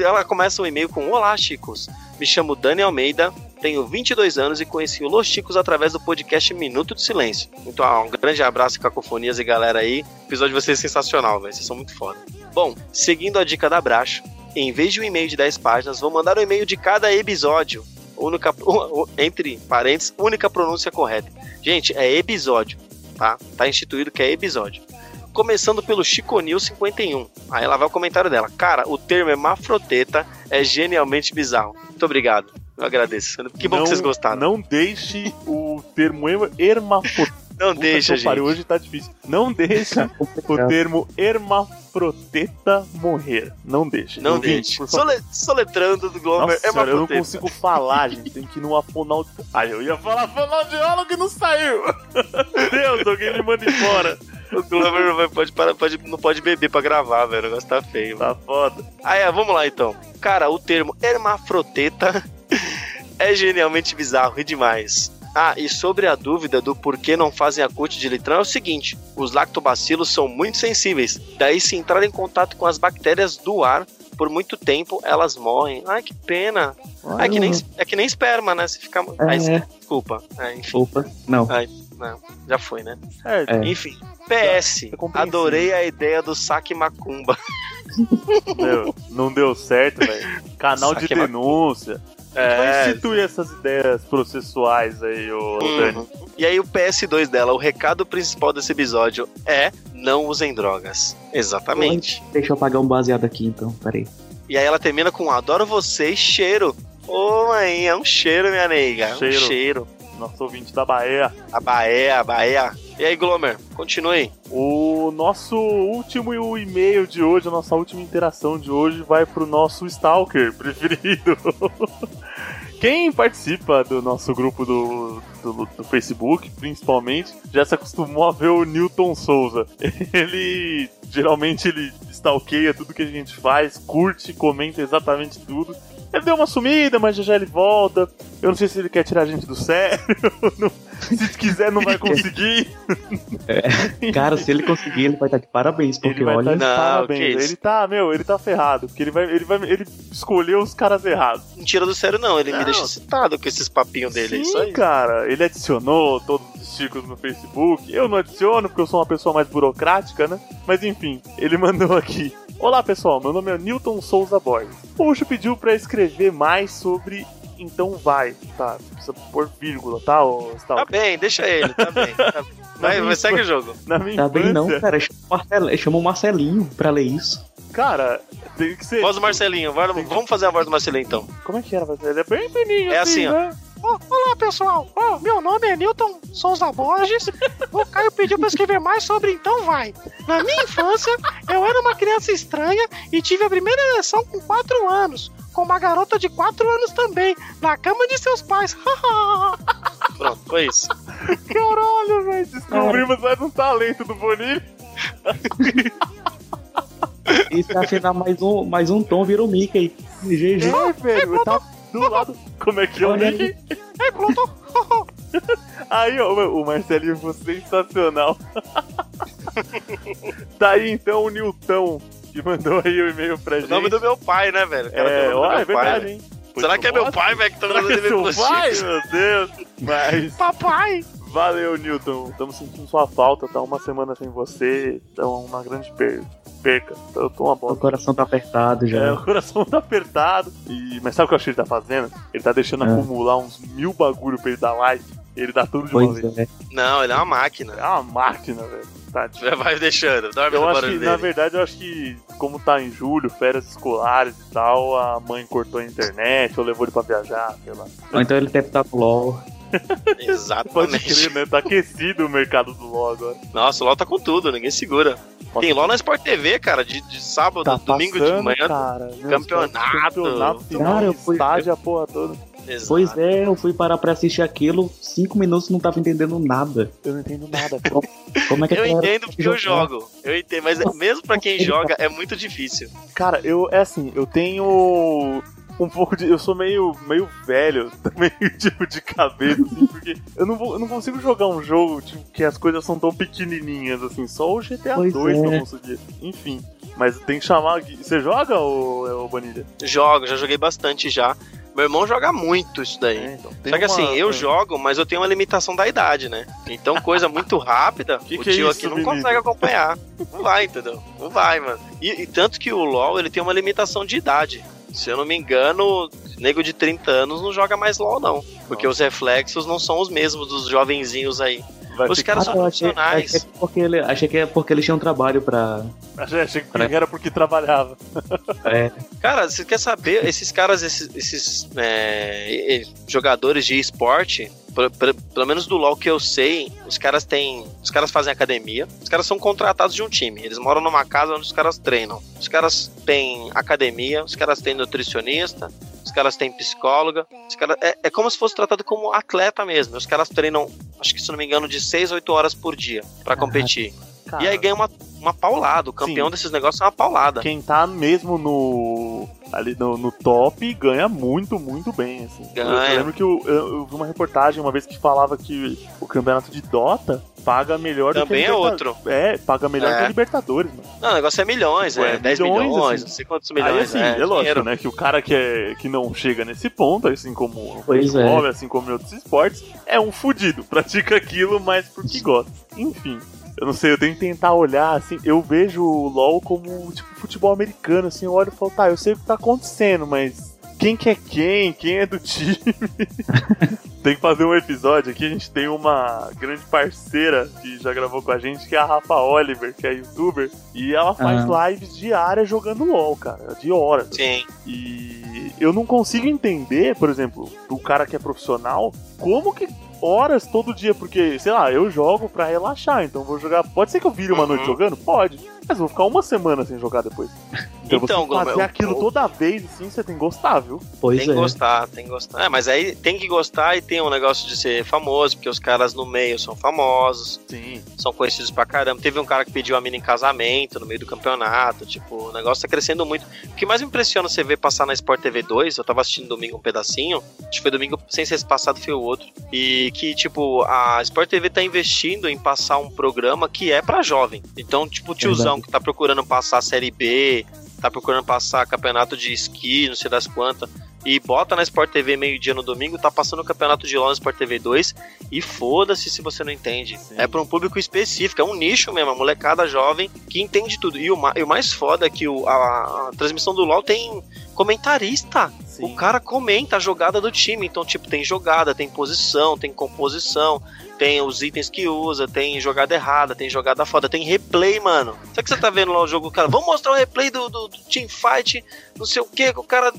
Ela começa o e-mail com Olá, Chicos. Me chamo Dani Almeida, tenho 22 anos e conheci o Los Chicos através do podcast Minuto de Silêncio. Então, ó, um grande abraço, cacofonias e galera aí. O episódio de vocês é sensacional, velho. Vocês são muito foda. Bom, seguindo a dica da Bracho, em vez de um e-mail de 10 páginas, vou mandar o e-mail de cada episódio. Única, entre parênteses, única pronúncia correta. Gente, é episódio, tá? Tá instituído que é episódio. Começando pelo Chiconil 51. Aí ela vai o comentário dela. Cara, o termo hermafroteta é genialmente bizarro. Muito obrigado. Eu agradeço. Que bom não, que vocês gostaram. Não, Não deixe o termo erma- hermafrodita. deixa, gente. Hoje tá difícil. Não deixe o termo hermafrodeta morrer. Não deixe. Não Ouvinte, favor. Sole, soletrando do Glomer Nossa senhora, eu não hermafroteta. consigo falar, gente. Tem que ir numa fonal. Ah, eu ia falar fonoaudiólogo e não saiu. Deus, alguém me manda embora. O Glomer não, pode, parar- pode- não pode beber pra gravar, velho. O negócio tá feio. Tá foda. Ah, é, vamos lá então. Cara, o termo hermafroteta é genialmente bizarro e demais. Ah, e sobre a dúvida do porquê não fazem a cut de litrão é o seguinte: os lactobacilos são muito sensíveis. Daí, se entrar em contato com as bactérias do ar por muito tempo, elas morrem. Ai, que pena. É que nem, é que nem esperma, né? Se ficar. Ai, É. desculpa. É, enfim, Opa, não. não, já foi, né? É, É. Enfim. PS, É adorei a ideia do saque macumba. meu, não deu certo, velho. Canal de Saque uma- denúncia. Vai instituir essas ideias processuais aí, ô Dani. Uhum. E aí o PS2 dela, o recado principal desse episódio é não usem drogas. Exatamente. Deixa eu apagar um baseado aqui então, peraí. E aí ela termina com adoro vocês, cheiro. Ô mãe, é um cheiro, minha nega. É um Cheiro. Nosso ouvinte da Bahia. A Bahia, a Bahia. E aí, Glomer, continue. O nosso último e-mail de hoje, a nossa última interação de hoje, vai pro nosso Stalker preferido. Quem participa do nosso grupo do, do, do Facebook, principalmente, já se acostumou a ver o Newton Souza. Ele geralmente ele stalkeia tudo que a gente faz, curte, comenta exatamente tudo. Ele deu uma sumida, mas já já ele volta. Eu não sei se ele quer tirar a gente do sério. não- se quiser, não vai conseguir. Cara, se ele conseguir, ele vai estar de parabéns, porque ele vai olha. estar de Não, parabéns. Ele tá, meu, ele tá ferrado. Porque ele vai, ele vai, ele escolheu os caras errados. Não tira do sério, não. Ele Não. me deixa excitado com esses papinhos dele. é Sim, só isso. cara. Ele adicionou todos os chicos no Facebook. Eu não adiciono porque eu sou uma pessoa mais burocrática, né? Mas enfim, ele mandou aqui. Olá pessoal, meu nome é Newton Souza Borges. O Ucho pediu pra escrever mais sobre Então Vai. Tá, precisa pôr vírgula, tá, ô Tá bem, deixa ele, tá bem. Tá bem. Vai, vai, segue o jogo. Na minha Tá bem não, infância, cara. Chama o Marcel- Chama o Marcelinho pra ler isso. cara, tem que ser. Voz do Marcelinho. vai- vamos fazer a voz do Marcelinho então. Como é que era? Ele é bem fininho, É assim, ó. né? Olá pessoal, Ó, meu nome é Newton Souza Borges. O Caio pediu pra escrever mais sobre Então Vai. Na minha infância, eu era uma criança estranha e tive a primeira ereção com 4 anos. Com uma garota de 4 anos também, na cama de seus pais. Pronto, foi isso. Caralho, velho. Descobrimos mais um talento do Bonilha. E se afinar mais um, mais um tom, vira o Mickey. GG. É, velho, tá do lado. Como é que é o Nick? Ei, Pluto, Aí, ó, o Marcelinho foi sensacional. tá aí então o Nilton, que mandou aí o e-mail pra O gente. nome do meu pai, né, velho? O o É, ó, é verdade, pai, hein? Será que é meu pai, velho, que tá mandando é e-mail seu pro pai? Meu Deus. Mas papai. valeu, Newton. Estamos sentindo sua falta, tá uma semana sem você, então uma grande per- perca. Então, Eu tô uma O bosta. coração tá apertado É, já. o coração tá apertado. E... Mas sabe o que eu acho que ele tá fazendo? Ele tá deixando É. acumular uns mil bagulho pra ele dar like. Ele dá tudo de uma Pois vez. é. Não, ele é uma máquina. É uma máquina, velho. Tadinho. Vai deixando, dorme Eu acho que, barulho na dele. verdade, eu acho que, como tá em julho, férias escolares e tal, a mãe cortou a internet ou levou ele pra viajar, sei lá. Ou então ele deve estar no LOL. Pode Exatamente. crer, né? Tá aquecido o mercado do LoL agora. Nossa, o LOL tá com tudo, ninguém segura. Tem LOL na Sport TV, cara, de, de sábado, Tá domingo de passando, manhã. cara. Meu, campeonato. Campeonato final, Cara, eu fui- estádio, a porra toda. Exato. Pois é, eu fui parar pra assistir aquilo, cinco minutos não tava entendendo nada. Eu não entendo nada, cara. Como é que Eu entendo porque eu jogo. Eu entendo, mas mesmo pra quem joga é muito difícil. Cara, eu, é assim, eu tenho um pouco de. Eu sou meio, meio velho, meio tipo de cabeça, assim, porque eu não, vou, eu não consigo jogar um jogo tipo, que as coisas são tão pequenininhas, assim, só o GTA Pois 2 que eu é. consegui. Enfim, mas tem que chamar. Você joga, ô, ô Bonilha? Jogo, já joguei bastante já. Meu irmão joga muito isso daí. É, então, Só que uma- assim, eu jogo, mas eu tenho uma limitação da idade, né? Então, coisa muito rápida, Que o que é tio isso, aqui não menino? consegue acompanhar. Não vai, entendeu? Não vai, mano. E, e tanto que o LoL, ele tem uma limitação de idade. Se eu não me engano, nego de 30 anos não joga mais LoL, não. Porque os reflexos não são os mesmos dos jovenzinhos aí. Vai Os ficar- caras Ah, são achei, profissionais. achei, que é porque ele, achei que é porque eles tinham trabalho pra. Achei, achei que era porque trabalhava. É, Cara, você quer saber, esses caras, esses, esses, é, jogadores de esporte, pelo- menos do LoL que eu sei, os caras têm. Os caras fazem academia, os caras são contratados de um time. Eles moram numa casa onde os caras treinam. Os caras têm academia, os caras têm nutricionista, os caras têm psicóloga. Os caras, é, é como se fosse tratado como atleta mesmo. Os caras treinam, acho que se não me engano, de 6 a 8 horas por dia pra competir. E aí ganha uma, uma paulada. O campeão Sim. desses negócios é uma paulada. Quem tá mesmo no. ali no, no top ganha muito, muito bem. Assim. Eu- Eu, Ganha. lembro que eu, eu- eu vi uma reportagem uma vez que falava que o campeonato de Dota paga melhor do que Também é Liberta- outro. É, paga melhor É. que a Libertadores, mano. Não, o negócio é milhões, Ué, é 10 milhões, milhões, assim. não sei quantos Aí milhões. assim, é, é, lógico, dinheiro. né? Que o cara que, é, que não chega nesse ponto, assim como o Pois futebol, é. assim como em outros esportes, é um fudido. Pratica aquilo, mas porque gosta. Enfim. Eu não sei, eu tenho que tentar olhar, assim, eu vejo o LoL como, tipo, futebol americano, assim, eu olho e falo, tá, eu sei o que tá acontecendo, mas quem que é quem? Quem é do time? tem que fazer um episódio aqui, a gente tem uma grande parceira que já gravou com a gente, que é a Rafa Oliver, que é youtuber, e ela faz lives diárias jogando LoL, cara, de horas. Sim. E eu não consigo entender, por exemplo, do cara que é profissional, como que horas todo dia, porque, sei lá, eu jogo pra relaxar, então vou jogar. Pode ser que eu vire uma Uhum. noite jogando? Pode. Mas vou ficar uma semana sem jogar depois. Então, Então, você fazer Glomer, aquilo o- toda vez, assim, você tem que gostar, viu? Pois Tem que é. gostar, tem que gostar. É, mas aí tem que gostar e tem um negócio de ser famoso, porque os caras no meio são famosos, Sim. são conhecidos pra caramba. Teve um cara que pediu a mina em casamento no meio do campeonato, tipo, o negócio tá crescendo muito. O que mais me impressiona você ver passar na Sport TV 2, eu tava assistindo domingo um pedacinho, acho que foi domingo, sem ser esse passado, foi o outro, e que, tipo, a Sport TV tá investindo em passar um programa que é pra jovem. Então, tipo, o tiozão que tá procurando passar a Série B, tá procurando passar campeonato de esqui, não sei das quantas, e bota na Sport TV meio-dia no domingo, tá passando o campeonato de LoL na Sport TV 2, e foda-se se você não entende. Sim. É pra um público específico, é um nicho mesmo, a molecada jovem que entende tudo. E e o mais foda é que o- a, a transmissão do LoL tem comentarista. Sim. O cara comenta a jogada do time. Então, tipo, tem jogada, tem posição, tem composição, tem os itens que usa, tem jogada errada, tem jogada foda, tem replay, mano. Sabe que você tá vendo lá o jogo, cara? Vamos mostrar o replay do, do, do Teamfight, não sei o que, que o cara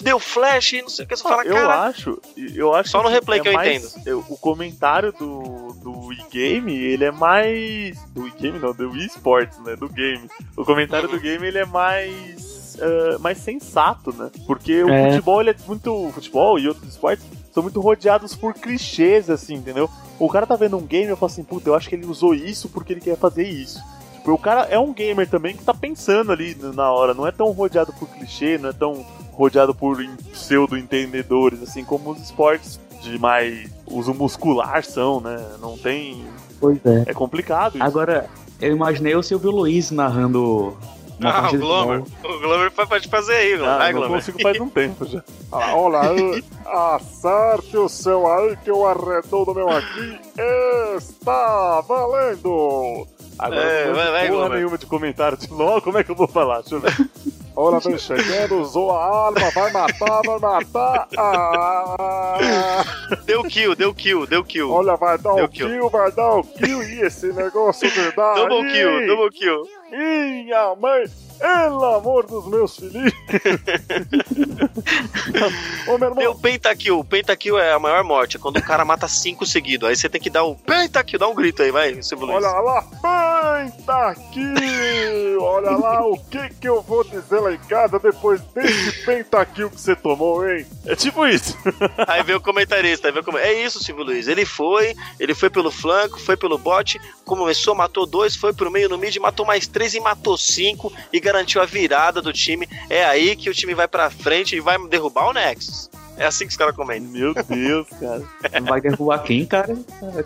deu flash, não sei o que. Você fala, eu cara. acho, eu acho Só no que replay que eu mais- eu- O comentário do, do e-game, ele é mais. Do e-game não, do esports, né? Do game. O comentário Uhum. do game, ele é mais. Ah, mais sensato, né? Porque o É. futebol, ele é muito. O futebol e outros esportes são muito rodeados por clichês, assim, entendeu? O cara tá vendo um game e eu falo assim, puta, eu acho que ele usou isso porque ele quer fazer isso. Tipo, o cara é um gamer também que tá pensando ali na hora, não é tão rodeado por clichê, não é tão rodeado por pseudo-entendedores, assim como os esportes de mais uso muscular são, né? Não tem. Pois é. É complicado isso. Agora, eu imaginei o Silvio Luiz narrando uma Ah, o Glomer. LOL. O Glomer pode fazer aí, Glomer. Ah, Vai, Glomer. consigo faz um tempo já. Ah, olha aí, acerte o seu aí que o arredondo meu aqui está valendo. Agora É, não vai, tem vai, porra Glomer. nenhuma de comentário de LOL, como é que eu vou falar? Deixa eu ver. Olha, vem chegando, usou a arma, vai matar, vai matar. Ah, Deu kill, deu kill, deu kill. olha, vai dar Deu o kill. kill, vai dar o kill. E esse negócio de dar Double aí, kill, double kill. Minha mãe, pelo amor dos meus filhinhos. Ô, meu Tem irmão, o pentakill. O pentakill é a maior morte. É quando o cara mata cinco seguidos. Aí você tem que dar o pentakill. Dá um grito aí, vai, Silvio Luiz. olha lá, pentakill. Olha lá o que que eu vou dizer lá em casa depois desse pentakill que você tomou, hein? É tipo isso. Aí vem o comentarista. Aí vem o come- É isso, Silvio Luiz. Ele foi, ele foi pelo flanco, foi pelo bote, começou, matou dois, foi pro meio no mid, matou mais três e matou cinco e garantiu a virada do time. É aí que o time vai pra frente e vai derrubar o Nexus. É assim que os caras comentam. Meu Deus, cara. Vai derrubar quem, cara?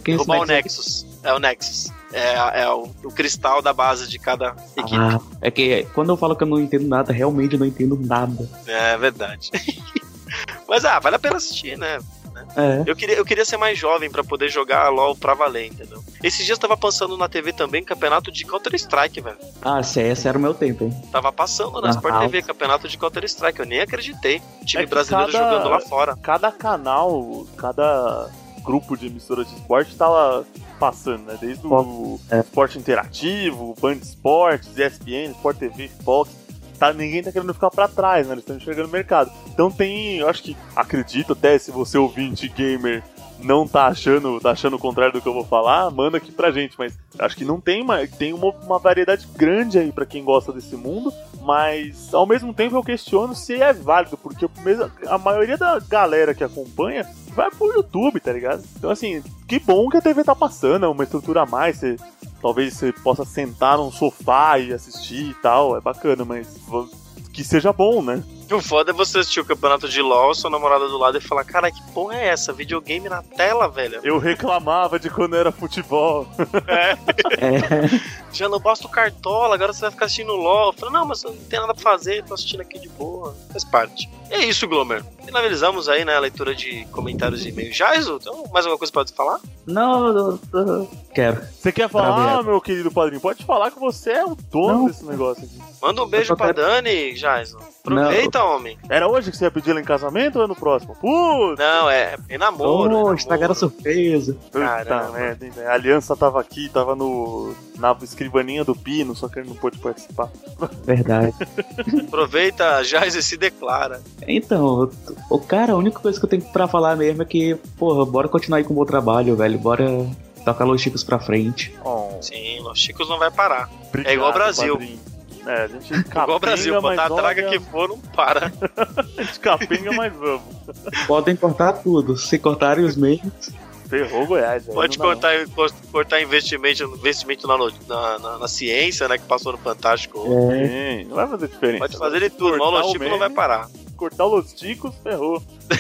Quem Derrubar o Nexus. É o Nexus. É, é o, o cristal da base de cada equipe. Ah, é que quando eu falo que eu não entendo nada, realmente eu não entendo nada. É verdade. Mas ah, vale a pena assistir, né? É. Eu queria, eu queria ser mais jovem pra poder jogar LOL pra valer, entendeu? Esses dias tava passando na TV também campeonato de Counter-Strike, velho. Ah, CS era o meu tempo, hein? Tava passando na Ah, Sport. TV campeonato de Counter-Strike. Eu nem acreditei. Time É brasileiro cada- jogando lá fora. Cada canal, cada grupo de emissoras de esporte tava passando, né? Desde o É. Esporte Interativo, Band Esportes, ESPN, Sport TV, Fox. Tá, ninguém tá querendo ficar pra trás, né? Eles estão enxergando o mercado. Então tem, eu acho que, acredito até, se você ouvinte gamer não tá achando, tá achando o contrário do que eu vou falar, manda aqui pra gente. Mas acho que não tem mais, tem uma, uma variedade grande aí pra quem gosta desse mundo. Mas ao mesmo tempo eu questiono se é válido, porque mesmo- a maioria da galera que acompanha vai pro YouTube, tá ligado? Então assim, que bom que a TV tá passando, é uma estrutura a mais, você, talvez você possa sentar num sofá e assistir e tal, é bacana, mas que seja bom, né? O foda é você assistir o campeonato de LOL, sua namorada do lado e falar: Cara, que porra é essa? Videogame na tela, velho. Eu reclamava de quando era futebol. É. Já não basta o cartola, agora você vai ficar assistindo LOL. Eu falei, não, mas eu não tem nada pra fazer, tô assistindo aqui de boa. Faz parte. E é isso, Glomer. Finalizamos aí, né, a leitura de comentários e e-mails. Jaiso, então, mais alguma coisa pra falar? Não, eu, eu- quero. Você quer falar, Travei. meu querido padrinho? Pode falar que você é o dono Não. desse negócio aqui. Manda um beijo pra quero- Dani, Jaiso. Aproveita, homem. Era hoje que você ia pedir ela em casamento ou é no próximo? Putz! Não, é, é namoro. Oh, é estragaram a surpresa. Puta merda, hein, velho. A aliança tava aqui, tava no. na escrivaninha do Pino, só que ele não pôde participar. Verdade. Aproveita, Jaiso, e se declara. Então, o cara, a única coisa que eu tenho pra falar mesmo é que, porra, bora continuar aí com o meu trabalho, velho. Bora tocar Los Chicos pra frente. Oh, Sim, Los Chicos não vai parar. obrigado, É igual o Brasil. padrinho. É, a gente capenga, Igual o Brasil, mas botar a draga olha, que for, não para. A gente capenga, mas vamos. Podem cortar tudo. Se cortarem os meios. Ferrou Goiás. aí Pode cortar, cortar investimento, investimento na, na, na- na ciência, né? Que passou no Fantástico. É. Sim, não vai fazer diferença. Pode fazer de tudo, mas o Cortar o Lostico não vai parar. Cortar os ticos, ferrou.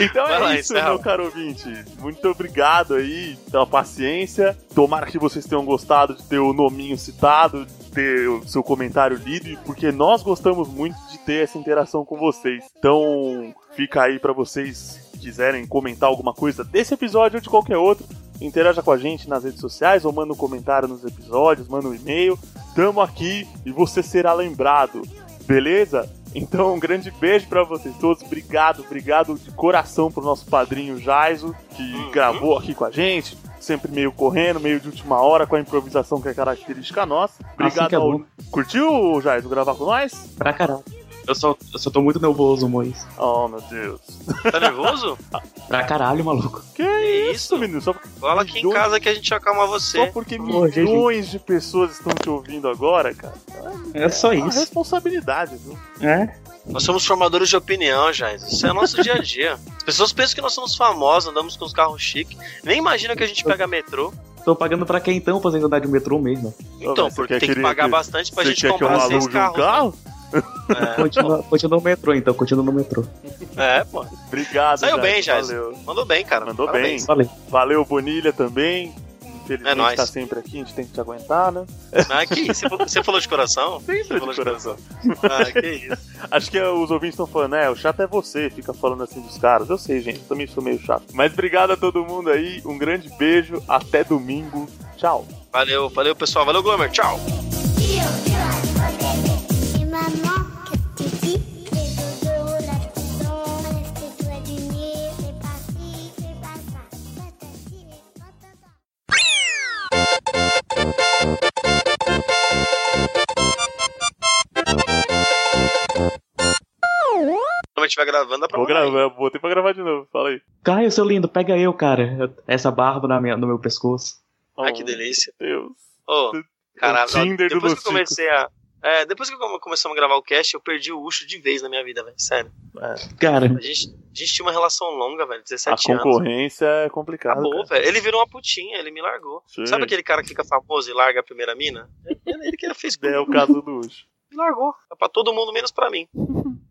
então Vai é lá, isso, meu caro ouvinte. Muito obrigado aí pela paciência. Tomara que vocês tenham gostado de ter o nominho citado, de ter o seu comentário lido, porque nós gostamos muito de ter essa interação com vocês. Então, fica aí pra vocês que quiserem comentar alguma coisa desse episódio ou de qualquer outro. Interaja com a gente nas redes sociais ou manda um comentário nos episódios, manda um e-mail. Tamo aqui e você será lembrado. Beleza? Então, um grande beijo pra vocês todos. Obrigado, obrigado de coração pro nosso padrinho Jaiso, que gravou aqui com a gente. Sempre meio correndo, meio de última hora, com a improvisação que é característica nossa. Obrigado que é ao... Curtiu, Jaiso, gravar com nós? pra caralho. Eu só, eu só tô muito nervoso, Mois. Oh, meu Deus. Tá nervoso? Pra caralho, maluco. Que isso, isso? menino? Só, Fala aqui em Milhões- casa que a gente acalma só você. porque Pô, gente. milhões de pessoas estão te ouvindo agora, cara. É só É uma isso. responsabilidade, viu? É. Nós somos formadores de opinião, Jais. Isso é nosso dia a dia. As pessoas pensam que nós somos famosos, andamos com os carros chiques. Nem imaginam que a gente pega metrô. Tô pagando pra quem então fazer andar de metrô mesmo? Então, mas porque tem que que- pagar que- bastante pra Você gente quer que eu comprar seis alugue um carros. carro? É, Continua, continua no metrô então, continua no metrô. é, pô. Obrigado, Saiu bem, Jais. Valeu. Mandou bem, cara. Mandou Parabéns. Valeu. Valeu, Bonilha também. Infelizmente É nóis. tá sempre aqui, a gente tem que te aguentar, né? Ah, que isso? Você falou- de coração? Sempre Você falou de coração. Ah, que isso. Acho que os ouvintes estão falando, é, o chato é você, fica falando assim dos caras. Eu sei, gente, eu também sou meio chato. Mas obrigado a todo mundo aí, um grande beijo, até domingo. Tchau. Valeu, valeu, pessoal. Valeu, Glomer. Tchau. Quando a gente estiver gravando, dá pra Vou gravar, botei pra gravar de novo, fala aí. Caio, seu lindo, pega eu, cara. Essa barba na minha, no meu pescoço. Ai, que Oh, delícia. Deus. Ô, caralho. O Tinder do depois que eu comecei a. É, depois que come- começamos a gravar o cast, eu perdi o Ucho de vez na minha vida, velho. Sério. Cara, A gente, a gente tinha uma relação longa, velho. A 17 anos. concorrência é complicada. Acabou, cara. velho. Ele virou uma putinha, ele me largou. Sim. Sabe aquele cara que fica famoso e larga a primeira mina? Ele, ele que fez É o caso do Ucho. Me largou. É pra todo mundo, menos pra mim.